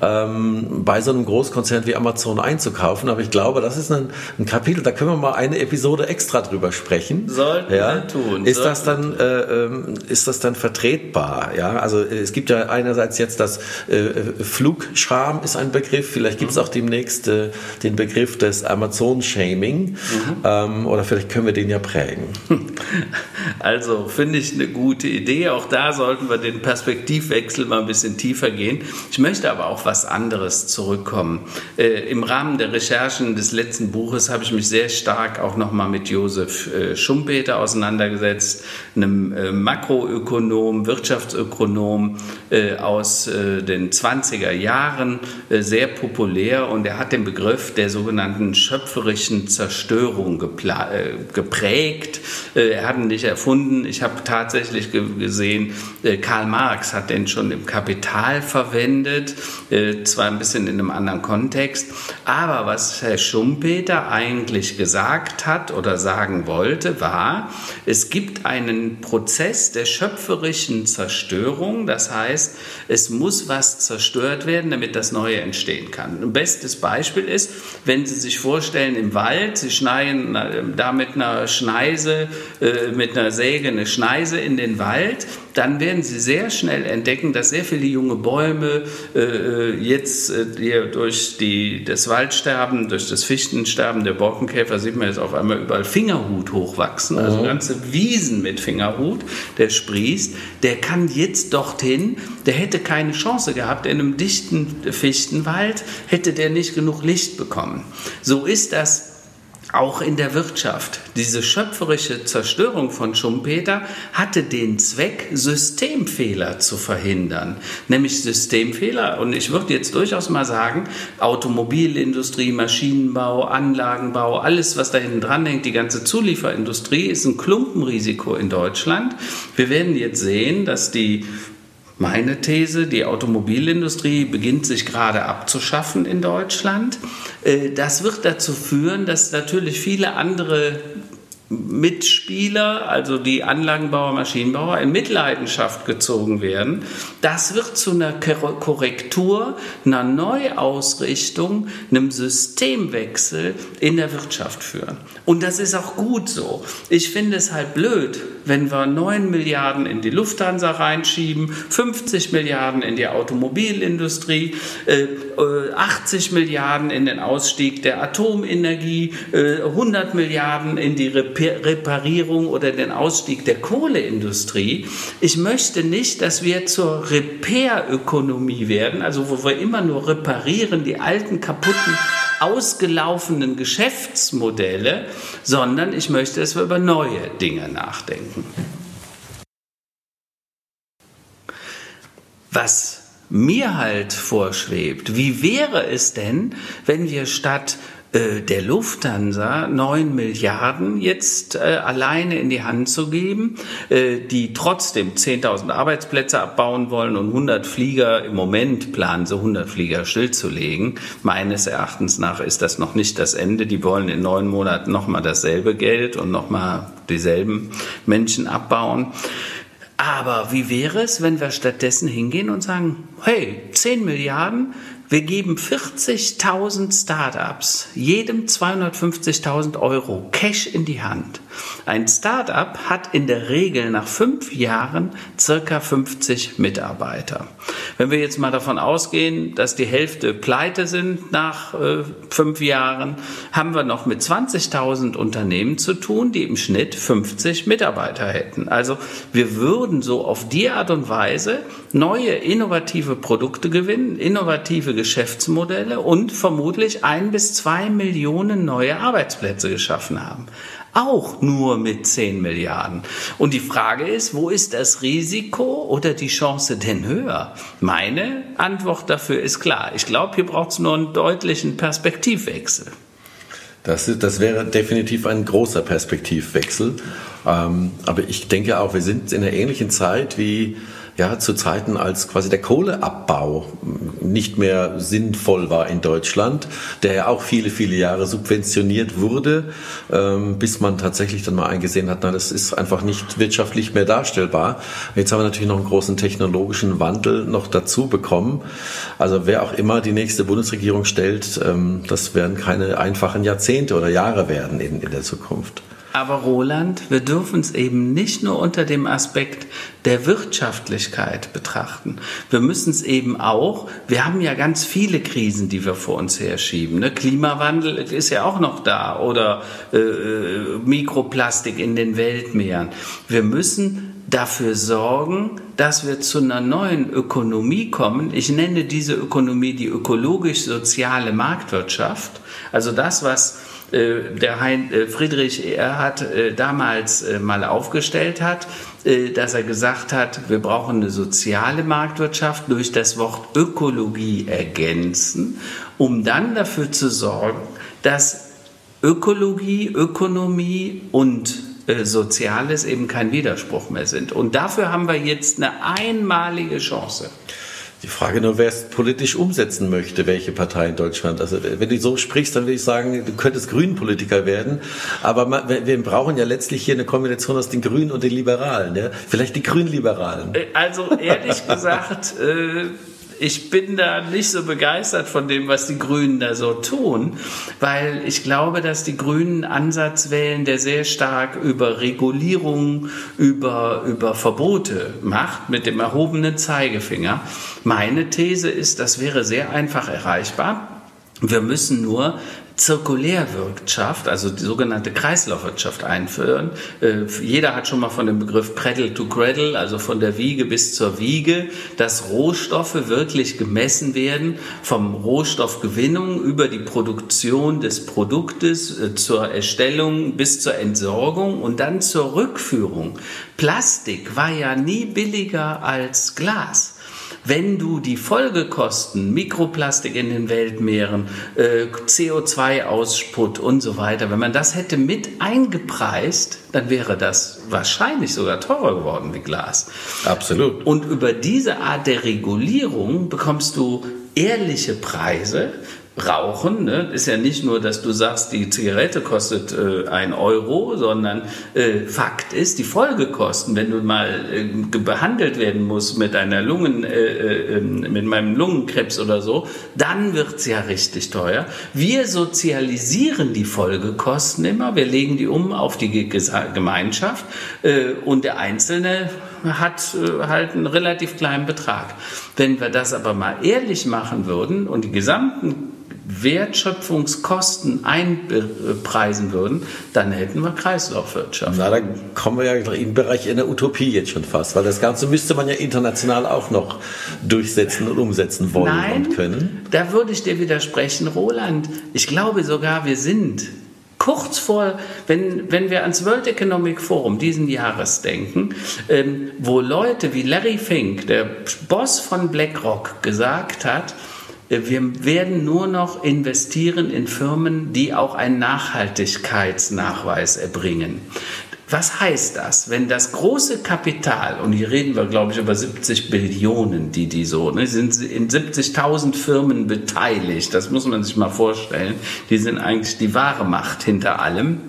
ähm, bei so einem Großkonzern wie Amazon einzukaufen? Aber ich glaube, das ist ein, ein Kapitel, da können wir mal eine Episode extra drüber sprechen. Sollten ja. wir tun. Ist das dann, äh, ähm, ist das dann vertretbar? Ja, also es gibt ja einerseits jetzt das äh, Flugscham ist ein Begriff, vielleicht gibt es mhm. auch demnächst äh, den Begriff des Amazon-Shaming mhm. ähm, oder vielleicht können wir den ja prägen. Also finde ich eine gute Idee. Auch da sollten wir den Perspektivwechsel mal ein bisschen tiefer gehen. Ich möchte aber auch was anderes zurückkommen. Äh, Im Rahmen der Recherchen des letzten Buches habe ich mich sehr stark auch nochmal mit Josef äh, Schumpeter auseinandergesetzt, einem äh, Makroökonom, Wirtschaftsökonom, äh, aus äh, den 20er Jahren, äh, sehr populär und er hat den Begriff der sogenannten schöpferischen Zerstörung geprägt. er hat ihn nicht erfunden. Ich habe tatsächlich gesehen, Karl Marx hat den schon im Kapital verwendet, zwar ein bisschen in einem anderen Kontext, aber was Herr Schumpeter eigentlich gesagt hat oder sagen wollte, war, es gibt einen Prozess der schöpferischen Zerstörung, das heißt, heißt, es muss was zerstört werden, damit das Neue entstehen kann. Ein bestes Beispiel ist, wenn Sie sich vorstellen, im Wald, Sie schneiden da mit einer Schneise, äh, mit einer Säge eine Schneise in den Wald, dann werden Sie sehr schnell entdecken, dass sehr viele junge Bäume äh, jetzt äh, durch die, das Waldsterben, durch das Fichtensterben der Borkenkäfer, sieht man jetzt auf einmal überall Fingerhut hochwachsen, also mhm. ganze Wiesen mit Fingerhut, der sprießt, der kann jetzt dorthin, der hätte keine Chance gehabt, in einem dichten Fichtenwald hätte der nicht genug Licht bekommen. So ist das auch in der Wirtschaft. Diese schöpferische Zerstörung von Schumpeter hatte den Zweck, Systemfehler zu verhindern. Nämlich Systemfehler, und ich würde jetzt durchaus mal sagen, Automobilindustrie, Maschinenbau, Anlagenbau, alles, was da hinten dran hängt, die ganze Zulieferindustrie ist ein Klumpenrisiko in Deutschland. Wir werden jetzt sehen, dass die meine These, die Automobilindustrie beginnt sich gerade abzuschaffen in Deutschland. Äh, das wird dazu führen, dass natürlich viele andere Mitspieler, also die Anlagenbauer, Maschinenbauer, in Mitleidenschaft gezogen werden. Das wird zu einer Korrektur, einer Neuausrichtung, einem Systemwechsel in der Wirtschaft führen. Und das ist auch gut so. Ich finde es halt blöd, wenn wir 9 Milliarden in die Lufthansa reinschieben, 50 Milliarden in die Automobilindustrie, 80 äh, äh, Milliarden in den Ausstieg der Atomenergie, 100 Milliarden in die Reparatur Reparierung oder den Ausstieg der Kohleindustrie. Ich möchte nicht, dass wir zur Repair-Ökonomie werden, also wo wir immer nur reparieren, die alten, kaputten, ausgelaufenen Geschäftsmodelle, sondern ich möchte, dass wir über neue Dinge nachdenken. Was mir halt vorschwebt, wie wäre es denn, wenn wir statt äh, der Lufthansa 9 Milliarden jetzt äh, alleine in die Hand zu geben, äh, die trotzdem 10.000 Arbeitsplätze abbauen wollen und 100 Flieger, im Moment planen sie 100 Flieger stillzulegen. Meines Erachtens nach ist das noch nicht das Ende. Die wollen in neun Monaten nochmal dasselbe Geld und nochmal dieselben Menschen abbauen. Aber wie wäre es, wenn wir stattdessen hingehen und sagen, hey, 10 Milliarden, wir geben 40.000 Startups jedem 250.000 Euro Cash in die Hand. Ein Startup hat in der Regel nach fünf Jahren circa 50 Mitarbeiter. Wenn wir jetzt mal davon ausgehen, dass die Hälfte pleite sind nach äh, fünf Jahren, haben wir noch mit 20.000 Unternehmen zu tun, die im Schnitt 50 Mitarbeiter hätten. Also wir würden so auf die Art und Weise neue innovative Produkte gewinnen, innovative Geschäftsmodelle und vermutlich ein bis zwei Millionen neue Arbeitsplätze geschaffen haben. Auch nur mit 10 Milliarden. Und die Frage ist, wo ist das Risiko oder die Chance denn höher? Meine Antwort dafür ist klar. Ich glaube, hier braucht es nur einen deutlichen Perspektivwechsel. Das, das wäre definitiv ein großer Perspektivwechsel. Ähm, aber ich denke auch, wir sind in einer ähnlichen Zeit wie ja, zu Zeiten, als quasi der Kohleabbau nicht mehr sinnvoll war in Deutschland, der ja auch viele, viele Jahre subventioniert wurde, ähm, bis man tatsächlich dann mal eingesehen hat, na, das ist einfach nicht wirtschaftlich mehr darstellbar. Jetzt haben wir natürlich noch einen großen technologischen Wandel noch dazu bekommen. Also wer auch immer die nächste Bundesregierung stellt, ähm, das werden keine einfachen Jahrzehnte oder Jahre werden in, in der Zukunft. Aber Roland, wir dürfen es eben nicht nur unter dem Aspekt der Wirtschaftlichkeit betrachten. Wir müssen es eben auch, wir haben ja ganz viele Krisen, die wir vor uns herschieben. Ne? Klimawandel ist ja auch noch da oder äh, äh Mikroplastik in den Weltmeeren. Wir müssen dafür sorgen, dass wir zu einer neuen Ökonomie kommen. Ich nenne diese Ökonomie die ökologisch-soziale Marktwirtschaft. Also das, was der hein, äh, Friedrich Erhard äh, damals mal aufgestellt hat, dass er gesagt hat, wir brauchen eine soziale Marktwirtschaft durch das Wort Ökologie ergänzen, um dann dafür zu sorgen, dass Ökologie, Ökonomie und Soziales eben kein Widerspruch mehr sind. Und dafür haben wir jetzt eine einmalige Chance. Die Frage nur, wer es politisch umsetzen möchte, welche Partei in Deutschland. Also wenn du so sprichst, dann würde ich sagen, du könntest Grünenpolitiker werden. Aber wir brauchen ja letztlich hier eine Kombination aus den Grünen und den Liberalen. Ja? Vielleicht die Grünliberalen. Äh, also ehrlich gesagt, äh ich bin da nicht so begeistert von dem, was die Grünen da so tun, weil ich glaube, dass die Grünen Ansatz wählen, der sehr stark über Regulierung, über, über Verbote macht, mit dem erhobenen Zeigefinger. Meine These ist, das wäre sehr einfach erreichbar. Wir müssen nur Zirkulärwirtschaft, also die sogenannte Kreislaufwirtschaft einführen. Äh, jeder hat schon mal von dem Begriff Cradle to Cradle, also von der Wiege bis zur Wiege, dass Rohstoffe wirklich gemessen werden, vom Rohstoffgewinnung über die Produktion des Produktes äh, zur Erstellung bis zur Entsorgung und dann zur Rückführung. Plastik war ja nie billiger als Glas wenn du die Folgekosten, Mikroplastik in den Weltmeeren, äh, CO2-Aussput und so weiter, wenn man das hätte mit eingepreist, dann wäre das wahrscheinlich sogar teurer geworden wie Glas. Absolut. Und über diese Art der Regulierung bekommst du ehrliche Preise, Rauchen ne, ist ja nicht nur, dass du sagst, die Zigarette kostet äh, ein Euro, sondern äh, Fakt ist, die Folgekosten, wenn du mal äh, behandelt werden musst mit einer Lungen, äh, äh, ähm, mit meinem Lungenkrebs oder so, dann wird's ja richtig teuer. Wir sozialisieren die Folgekosten immer, wir legen die um auf die Gemeinschaft äh, und der Einzelne hat halt einen relativ kleinen Betrag. Wenn wir das aber mal ehrlich machen würden und die gesamten Wertschöpfungskosten einpreisen würden, dann hätten wir Kreislaufwirtschaft. Na, da kommen wir ja im Bereich in der Utopie jetzt schon fast, weil das Ganze müsste man ja international auch noch durchsetzen und umsetzen wollen Nein, und können. Da würde ich dir widersprechen, Roland. Ich glaube sogar, wir sind kurz vor, wenn, wenn wir ans World Economic Forum diesen Jahres denken, ähm, wo Leute wie Larry Fink, der Boss von BlackRock, gesagt hat, wir werden nur noch investieren in Firmen, die auch einen Nachhaltigkeitsnachweis erbringen. Was heißt das? Wenn das große Kapital, und hier reden wir, glaube ich, über 70 Billionen, die die so, ne, sind in 70.000 Firmen beteiligt, das muss man sich mal vorstellen, die sind eigentlich die wahre Macht hinter allem.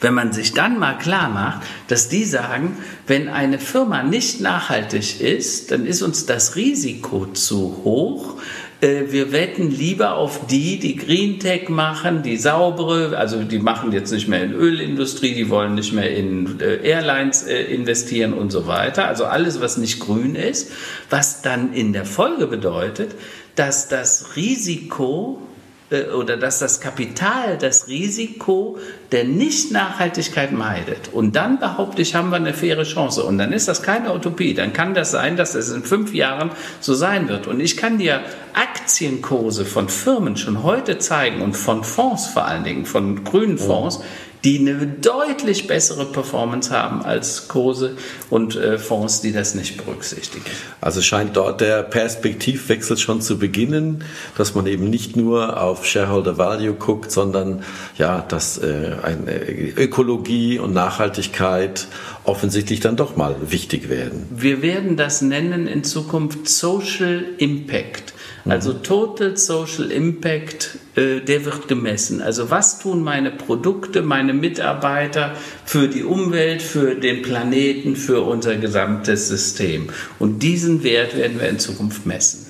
Wenn man sich dann mal klar macht, dass die sagen, wenn eine Firma nicht nachhaltig ist, dann ist uns das Risiko zu hoch, wir wetten lieber auf die, die Green Tech machen, die saubere, also die machen jetzt nicht mehr in Ölindustrie, die wollen nicht mehr in äh, Airlines äh, investieren und so weiter. Also alles, was nicht grün ist, was dann in der Folge bedeutet, dass das Risiko äh, oder dass das Kapital das Risiko der Nicht-Nachhaltigkeit meidet. Und dann behaupte ich, haben wir eine faire Chance. Und dann ist das keine Utopie. Dann kann das sein, dass es in fünf Jahren so sein wird. Und ich kann dir Aktienkurse von Firmen schon heute zeigen und von Fonds vor allen Dingen, von grünen Fonds, die eine deutlich bessere Performance haben als Kurse und äh, Fonds, die das nicht berücksichtigen. Also scheint dort der Perspektivwechsel schon zu beginnen, dass man eben nicht nur auf Shareholder Value guckt, sondern ja, dass äh, eine Ökologie und Nachhaltigkeit offensichtlich dann doch mal wichtig werden. Wir werden das nennen in Zukunft Social Impact. Also Total Social Impact, äh, der wird gemessen. Also was tun meine Produkte, meine Mitarbeiter für die Umwelt, für den Planeten, für unser gesamtes System. Und diesen Wert werden wir in Zukunft messen.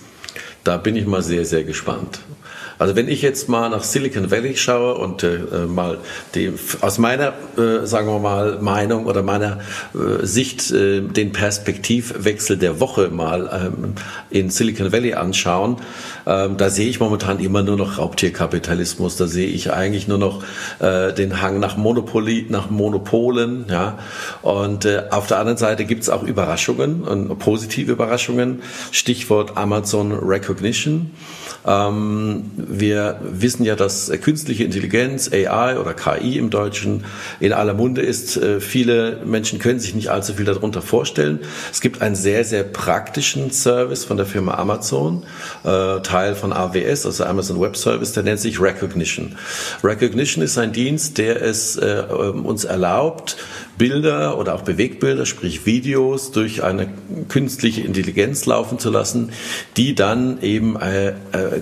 Da bin ich mal sehr, sehr gespannt. Also wenn ich jetzt mal nach Silicon Valley schaue und äh, mal die, aus meiner, äh, sagen wir mal, Meinung oder meiner äh, Sicht äh, den Perspektivwechsel der Woche mal ähm, in Silicon Valley anschauen, ähm, da sehe ich momentan immer nur noch Raubtierkapitalismus. Da sehe ich eigentlich nur noch äh, den Hang nach Monopoly, nach Monopolen. Ja. Und äh, auf der anderen Seite gibt es auch Überraschungen und positive Überraschungen. Stichwort Amazon Recognition. Ähm, wir wissen ja, dass künstliche Intelligenz, AI oder KI im Deutschen in aller Munde ist. Äh, viele Menschen können sich nicht allzu viel darunter vorstellen. Es gibt einen sehr, sehr praktischen Service von der Firma Amazon, äh, Teil von AWS, also Amazon Web Service, der nennt sich Recognition. Recognition ist ein Dienst, der es äh, uns erlaubt, Bilder oder auch Bewegbilder, sprich Videos, durch eine künstliche Intelligenz laufen zu lassen, die dann eben äh, äh,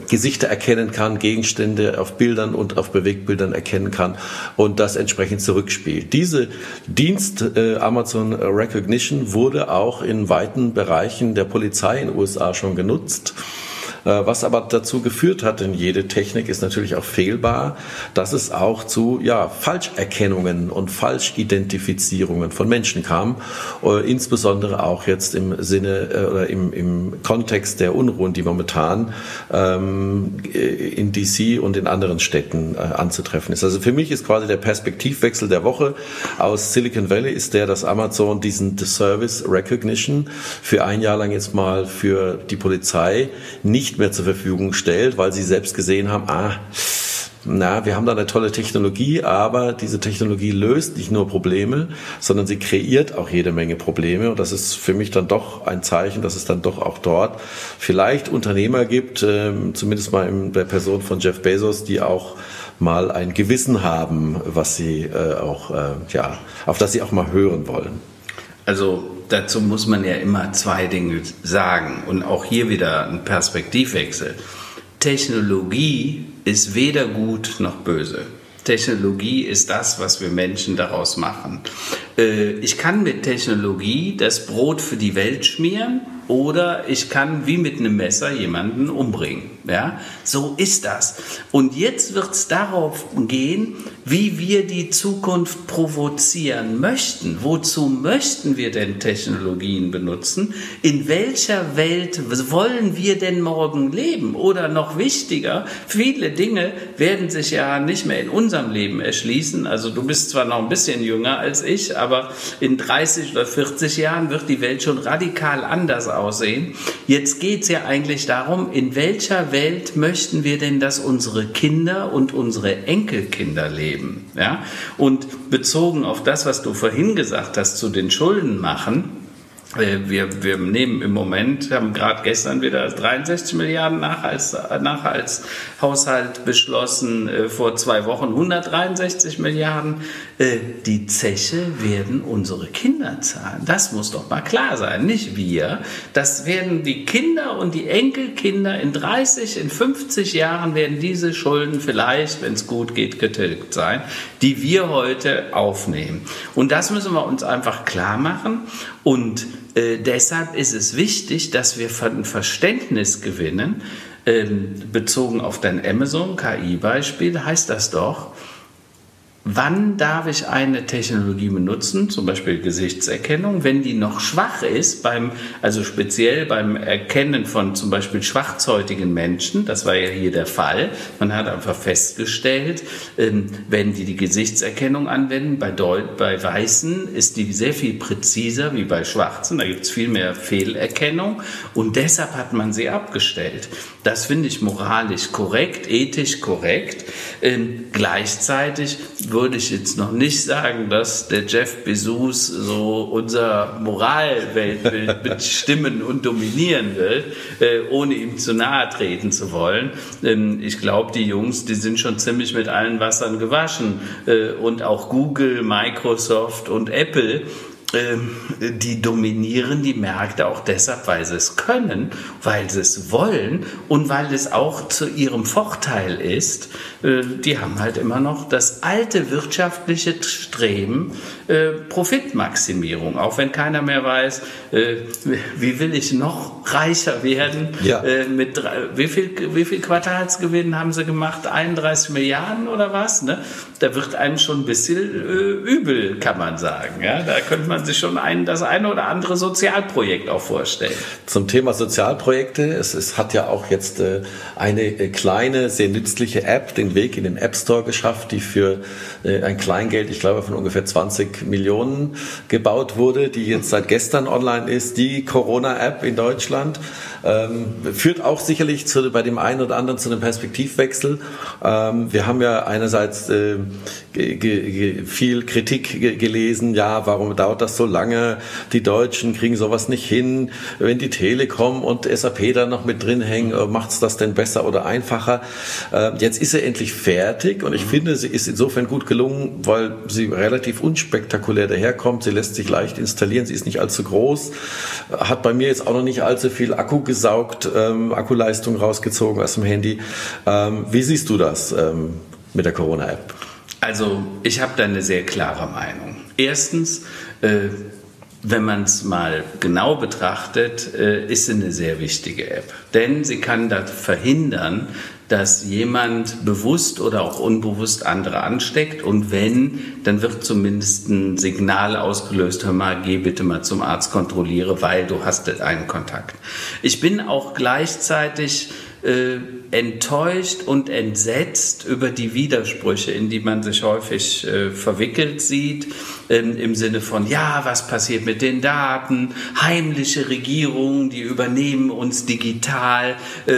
Gesichter erkennen kann, Gegenstände auf Bildern und auf Bewegbildern erkennen kann und das entsprechend zurückspielt. Diese Dienst äh, Amazon Recognition wurde auch in weiten Bereichen der Polizei in den USA schon genutzt. Äh, was aber dazu geführt hat, denn jede Technik ist natürlich auch fehlbar, dass es auch zu ja, Falscherkennungen und Falschidentifizierungen von Menschen kam, äh, insbesondere auch jetzt im Sinne äh, oder im, im Kontext der Unruhen, die momentan ähm, in DC und in anderen Städten äh, anzutreffen ist. Also für mich ist quasi der Perspektivwechsel der Woche aus Silicon Valley ist der, dass Amazon diesen Service Recognition für ein Jahr lang jetzt mal für die Polizei nicht mehr zur Verfügung stellt, weil sie selbst gesehen haben, ah, na, wir haben da eine tolle Technologie, aber diese Technologie löst nicht nur Probleme, sondern sie kreiert auch jede Menge Probleme. Und das ist für mich dann doch ein Zeichen, dass es dann doch auch dort vielleicht Unternehmer gibt, äh, zumindest mal in der Person von Jeff Bezos, die auch mal ein Gewissen haben, was sie äh, auch, äh, ja, auf das sie auch mal hören wollen. Also dazu muss man ja immer zwei Dinge sagen und auch hier wieder ein Perspektivwechsel. Technologie ist weder gut noch böse. Technologie ist das, was wir Menschen daraus machen. Äh, ich kann mit Technologie das Brot für die Welt schmieren oder ich kann wie mit einem Messer jemanden umbringen. Ja, so ist das. Und jetzt wird es darauf gehen, wie wir die Zukunft provozieren möchten. Wozu möchten wir denn Technologien benutzen? In welcher Welt wollen wir denn morgen leben? Oder noch wichtiger, viele Dinge werden sich ja nicht mehr in unserem Leben erschließen. Also du bist zwar noch ein bisschen jünger als ich, aber in 30 oder 40 Jahren wird die Welt schon radikal anders aussehen. Jetzt geht es ja eigentlich darum, in welcher Welt möchten wir denn, dass unsere Kinder und unsere Enkelkinder leben? Ja? Und bezogen auf das, was du vorhin gesagt hast, zu den Schulden machen, wir, wir nehmen im Moment, haben gerade gestern wieder 63 Milliarden nach als, nach als Haushalt beschlossen, äh, vor zwei Wochen 163 Milliarden. Äh, die Zeche werden unsere Kinder zahlen. Das muss doch mal klar sein, nicht wir. Das werden die Kinder und die Enkelkinder in 30, in 50 Jahren werden diese Schulden vielleicht, wenn es gut geht, getilgt sein, die wir heute aufnehmen. Und das müssen wir uns einfach klar machen. Und äh, deshalb ist es wichtig, dass wir ein Verständnis gewinnen, ähm, bezogen auf dein Amazon-KI-Beispiel, heißt das doch, wann darf ich eine Technologie benutzen, zum Beispiel Gesichtserkennung, wenn die noch schwach ist, beim, also speziell beim Erkennen von zum Beispiel schwarzhäutigen Menschen, das war ja hier der Fall, man hat einfach festgestellt, ähm, wenn die die Gesichtserkennung anwenden, bei, Deut bei Weißen ist die sehr viel präziser wie bei Schwarzen, da gibt es viel mehr Fehlerkennung. Und deshalb hat man sie abgestellt. Das finde ich moralisch korrekt, ethisch korrekt. Ähm, gleichzeitig würde ich jetzt noch nicht sagen, dass der Jeff Bezos so unser Moralweltbild bestimmen und dominieren will, äh, ohne ihm zu nahe treten zu wollen. Ähm, ich glaube, die Jungs, die sind schon ziemlich mit allen Wassern gewaschen. Äh, und auch Google, Microsoft und Apple die dominieren die Märkte auch deshalb, weil sie es können, weil sie es wollen und weil es auch zu ihrem Vorteil ist. Äh, die haben halt immer noch das alte wirtschaftliche Streben, äh, Profitmaximierung, auch wenn keiner mehr weiß, äh, wie will ich noch reicher werden. Ja. Mit wie viel, wie viel Quartalsgewinn haben sie gemacht? 31 Milliarden oder was? Ne? Da wird einem schon ein bisschen übel, kann man sagen. Ja? Da könnte man sich schon ein, das eine oder andere Sozialprojekt auch vorstellen. Zum Thema Sozialprojekte, es, es hat ja auch jetzt äh, eine äh, kleine, sehr nützliche App den Weg in den App Store geschafft, die für äh, ein Kleingeld, ich glaube von ungefähr 20 Millionen gebaut wurde, die jetzt seit gestern online ist, die Corona-App in Deutschland. Ähm, führt auch sicherlich zu, bei dem einen oder anderen zu einem Perspektivwechsel. Ähm, wir haben ja einerseits äh, viel Kritik gelesen, ja, warum dauert das so lange? Die Deutschen kriegen sowas nicht hin. Wenn die Telekom und SAP da noch mit drin hängen, äh, macht es das denn besser oder einfacher? Äh, jetzt ist sie endlich fertig und ich mhm. finde, sie ist insofern gut gelungen, weil sie relativ unspektakulär daherkommt. Sie lässt sich leicht installieren, sie ist nicht allzu groß, hat bei mir jetzt auch noch nicht allzu viel Akku gesaugt, ähm, Akkuleistung rausgezogen aus dem Handy. Ähm, wie siehst du das ähm, mit der Corona-App? Also ich habe da eine sehr klare Meinung. Erstens, äh, wenn man es mal genau betrachtet, äh, ist sie eine sehr wichtige App. Denn sie kann das verhindern, dass jemand bewusst oder auch unbewusst andere ansteckt. Und wenn, dann wird zumindest ein Signal ausgelöst, hör mal, geh bitte mal zum Arzt, kontrolliere, weil du hast einen Kontakt. Ich bin auch gleichzeitig äh, enttäuscht und entsetzt über die Widersprüche, in die man sich häufig äh, verwickelt sieht, ähm, im Sinne von, ja, was passiert mit den Daten, heimliche Regierungen, die übernehmen uns digital, äh,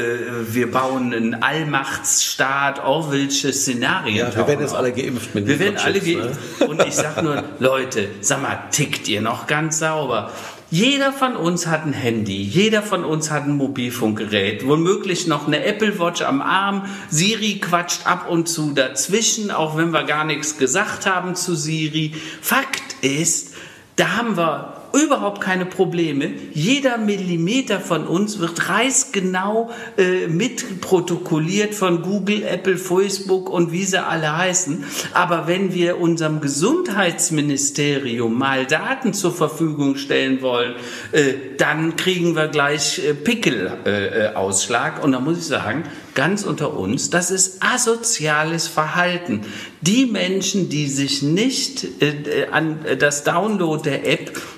wir bauen einen Allmachtsstaat, auch welche Szenarien. Ja, wir werden jetzt alle geimpft mit Wir werden alle geimpft. Ne? Und ich sage nur, Leute, sag mal, tickt ihr noch ganz sauber? Jeder von uns hat ein Handy, jeder von uns hat ein Mobilfunkgerät, womöglich noch eine Apple Watch am Arm. Siri quatscht ab und zu dazwischen, auch wenn wir gar nichts gesagt haben zu Siri. Fakt ist, da haben wir überhaupt keine Probleme. Jeder Millimeter von uns wird reißgenau äh, mitprotokolliert von Google, Apple, Facebook und wie sie alle heißen. Aber wenn wir unserem Gesundheitsministerium mal Daten zur Verfügung stellen wollen, äh, dann kriegen wir gleich äh, Pickelausschlag. Äh, und da muss ich sagen, ganz unter uns, das ist asoziales Verhalten. Die Menschen, die sich nicht äh, an das Download der App äh,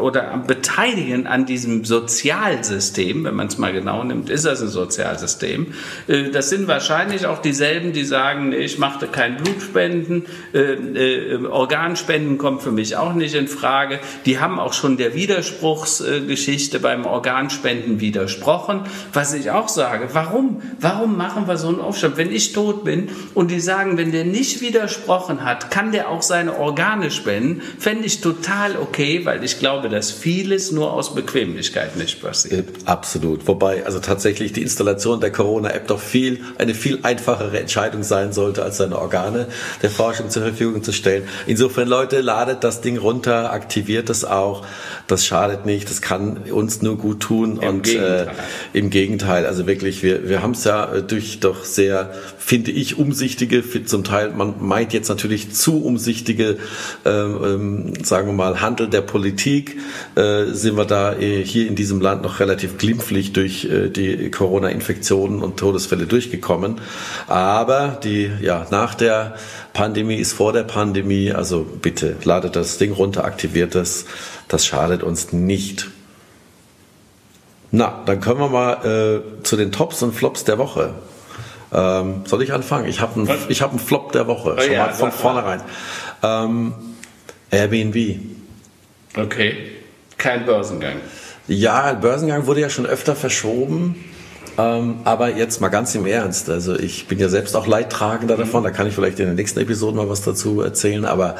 oder beteiligen an diesem Sozialsystem, wenn man es mal genau nimmt, ist das ein Sozialsystem. Äh, das sind wahrscheinlich auch dieselben, die sagen, ich machte kein Blutspenden, äh, äh, Organspenden kommt für mich auch nicht in Frage. Die haben auch schon der Widerspruchsgeschichte beim Organspenden widersprochen. Was ich auch sage, warum Warum? Warum machen wir so einen Aufstand? Wenn ich tot bin und die sagen, wenn der nicht widersprochen hat, kann der auch seine Organe spenden, fände ich total okay, weil ich glaube, dass vieles nur aus Bequemlichkeit nicht passiert. Äh, absolut. Wobei also tatsächlich die Installation der Corona-App doch viel, eine viel einfachere Entscheidung sein sollte, als seine Organe der Forschung zur Verfügung zu stellen. Insofern, Leute, ladet das Ding runter, aktiviert es auch. Das schadet nicht, das kann uns nur gut tun. Im und Gegenteil. Äh, im Gegenteil, also wirklich, wir, wir haben es ja äh, durch doch sehr, finde ich, umsichtige, zum Teil, man meint jetzt natürlich zu umsichtige, ähm, ähm, sagen wir mal, Handel der Politik, äh, sind wir da äh, hier in diesem Land noch relativ glimpflich durch äh, die Corona-Infektionen und Todesfälle durchgekommen. Aber die, ja, nach der Pandemie ist vor der Pandemie, also bitte ladet das Ding runter, aktiviert das, das schadet uns nicht. Na, dann können wir mal äh, zu den Tops und Flops der Woche. Ähm, soll ich anfangen? Ich habe einen, hab einen Flop der Woche, oh, schon ja, mal von vornherein. Ähm, Airbnb. Okay, kein Börsengang. Ja, Börsengang wurde ja schon öfter verschoben. Ähm, aber jetzt mal ganz im Ernst. Also ich bin ja selbst auch Leidtragender mhm. davon. Da kann ich vielleicht in den nächsten Episoden mal was dazu erzählen. Aber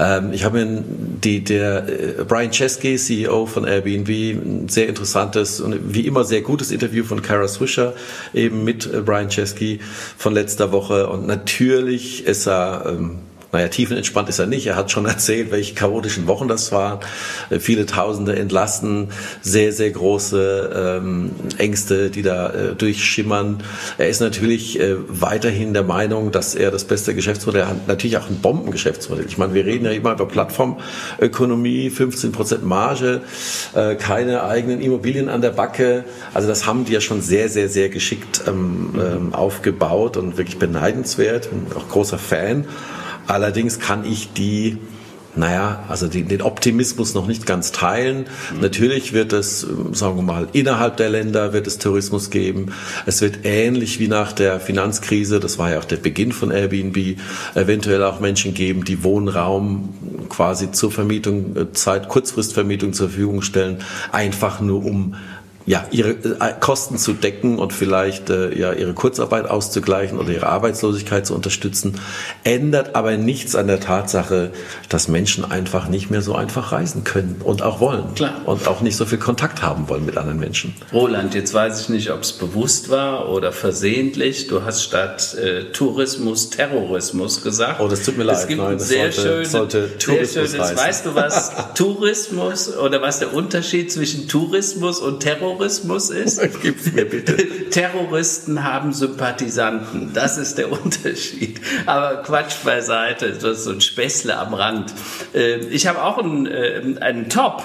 ähm, ich habe mir die, der äh, Brian Chesky, CEO von Airbnb, ein sehr interessantes und wie immer sehr gutes Interview von Kara Swisher eben mit äh, Brian Chesky von letzter Woche. Und natürlich ist er ähm, naja, tiefenentspannt ist er nicht. Er hat schon erzählt, welche chaotischen Wochen das waren. Äh, viele Tausende entlassen, sehr, sehr große ähm, Ängste, die da äh, durchschimmern. Er ist natürlich äh, weiterhin der Meinung, dass er das beste Geschäftsmodell hat. Natürlich auch ein Bombengeschäftsmodell. Ich meine, wir reden ja immer über Plattformökonomie, 15 Prozent Marge, äh, keine eigenen Immobilien an der Backe. Also das haben die ja schon sehr, sehr, sehr geschickt ähm, ähm, aufgebaut und wirklich beneidenswert. Bin auch großer Fan. Allerdings kann ich die naja, also die, den Optimismus noch nicht ganz teilen. Mhm. Natürlich wird es, sagen wir mal, innerhalb der Länder wird es Tourismus geben. Es wird ähnlich wie nach der Finanzkrise, das war ja auch der Beginn von Airbnb, eventuell auch Menschen geben, die Wohnraum quasi zur Vermietung, äh, Zeit, Kurzfristvermietung zur Verfügung stellen, einfach nur um ja, ihre äh, Kosten zu decken und vielleicht äh, ja, ihre Kurzarbeit auszugleichen oder ihre Arbeitslosigkeit zu unterstützen, ändert aber nichts an der Tatsache, dass Menschen einfach nicht mehr so einfach reisen können und auch wollen. Klar. Und auch nicht so viel Kontakt haben wollen mit anderen Menschen. Roland, jetzt weiß ich nicht, ob es bewusst war oder versehentlich. Du hast statt äh, Tourismus Terrorismus gesagt. Oh, das tut mir leid. Es gibt Nein, das sehr sollte, schöne, sollte Tourismus sehr schönes, Weißt du was Tourismus oder was der Unterschied zwischen Tourismus und Terrorismus Terrorismus ist. Gib's mir bitte. Terroristen haben Sympathisanten. Das ist der Unterschied. Aber Quatsch beiseite. Das ist so ein Späßle am Rand. Äh, ich habe auch einen, äh, einen Top.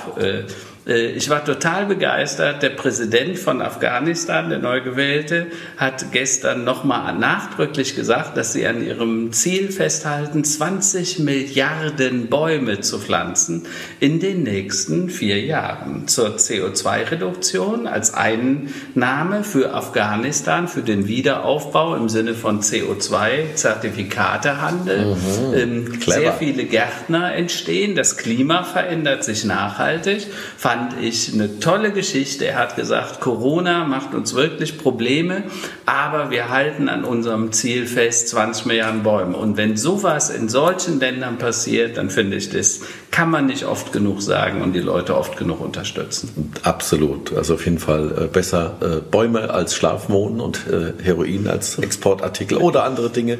Äh, ich war total begeistert. Der Präsident von Afghanistan, der neu gewählte, hat gestern nochmal nachdrücklich gesagt, dass sie an ihrem Ziel festhalten, 20 Milliarden Bäume zu pflanzen in den nächsten vier Jahren. Zur CO2-Reduktion als Einnahme für Afghanistan, für den Wiederaufbau im Sinne von CO2-Zertifikatehandel. Mhm, ähm, sehr viele Gärtner entstehen, das Klima verändert sich nachhaltig fand ich eine tolle Geschichte. Er hat gesagt, Corona macht uns wirklich Probleme, aber wir halten an unserem Ziel fest, 20 Milliarden Bäume. Und wenn sowas in solchen Ländern passiert, dann finde ich, das kann man nicht oft genug sagen und die Leute oft genug unterstützen. Absolut. Also auf jeden Fall äh, besser äh, Bäume als Schlafmohn und äh, Heroin als Exportartikel oder andere Dinge.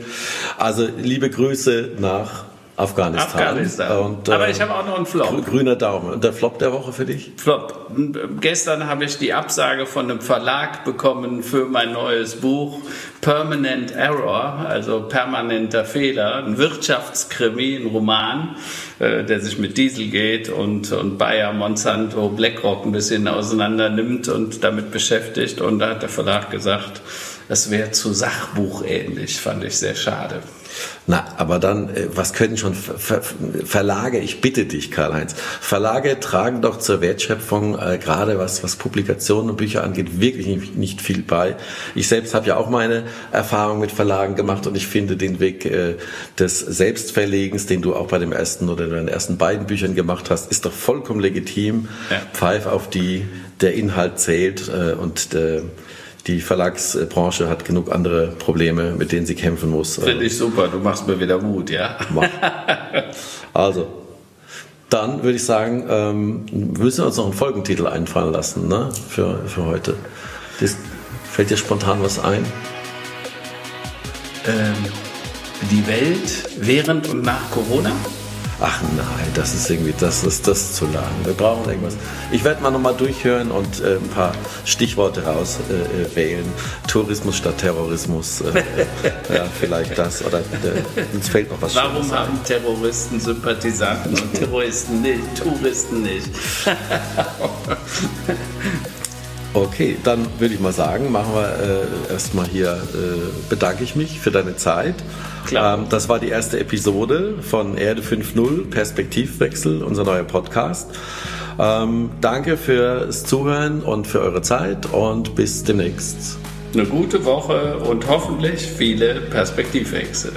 Also liebe Grüße nach Afghanistan. Afghanistan. Und, Aber ich habe auch noch einen Flop. Grüner Daumen. Und der Flop der Woche für dich? Flop. Gestern habe ich die Absage von einem Verlag bekommen für mein neues Buch Permanent Error, also permanenter Fehler, ein Wirtschaftskrimi, ein Roman, äh, der sich mit Dieselgate und, und Bayer, Monsanto, BlackRock ein bisschen auseinander nimmt und damit beschäftigt. Und da hat der Verlag gesagt, es wäre zu Sachbuch ähnlich, fand ich sehr schade. Na, aber dann, äh, was können schon Ver Verlage, ich bitte dich, Karl-Heinz, Verlage tragen doch zur Wertschöpfung, äh, gerade was, was Publikationen und Bücher angeht, wirklich nicht, nicht viel bei. Ich selbst habe ja auch meine Erfahrung mit Verlagen gemacht und ich finde den Weg äh, des Selbstverlegens, den du auch bei dem ersten oder den ersten beiden Büchern gemacht hast, ist doch vollkommen legitim. Ja. Pfeif auf die, der Inhalt zählt äh, und äh, die Verlagsbranche hat genug andere Probleme, mit denen sie kämpfen muss. Finde ich super, du machst mir wieder Mut, ja. Also, dann würde ich sagen, ähm, müssen wir uns noch einen Folgentitel einfallen lassen ne? für, für heute. Das, fällt dir spontan was ein? Ähm, die Welt während und nach Corona? Ach nein, das ist irgendwie, das ist, das zu lang. Wir brauchen irgendwas. Ich werde mal nochmal durchhören und äh, ein paar Stichworte rauswählen. Äh, Tourismus statt Terrorismus. Äh, ja, vielleicht das. Oder äh, uns fällt noch was Warum Schönes haben ein. Terroristen Sympathisanten und Terroristen nicht, Touristen nicht? Okay, dann würde ich mal sagen, machen wir äh, erstmal hier, äh, bedanke ich mich für deine Zeit. Klar. Ähm, das war die erste Episode von Erde 5.0, Perspektivwechsel, unser neuer Podcast. Ähm, danke fürs Zuhören und für eure Zeit und bis demnächst. Eine gute Woche und hoffentlich viele Perspektivwechsel.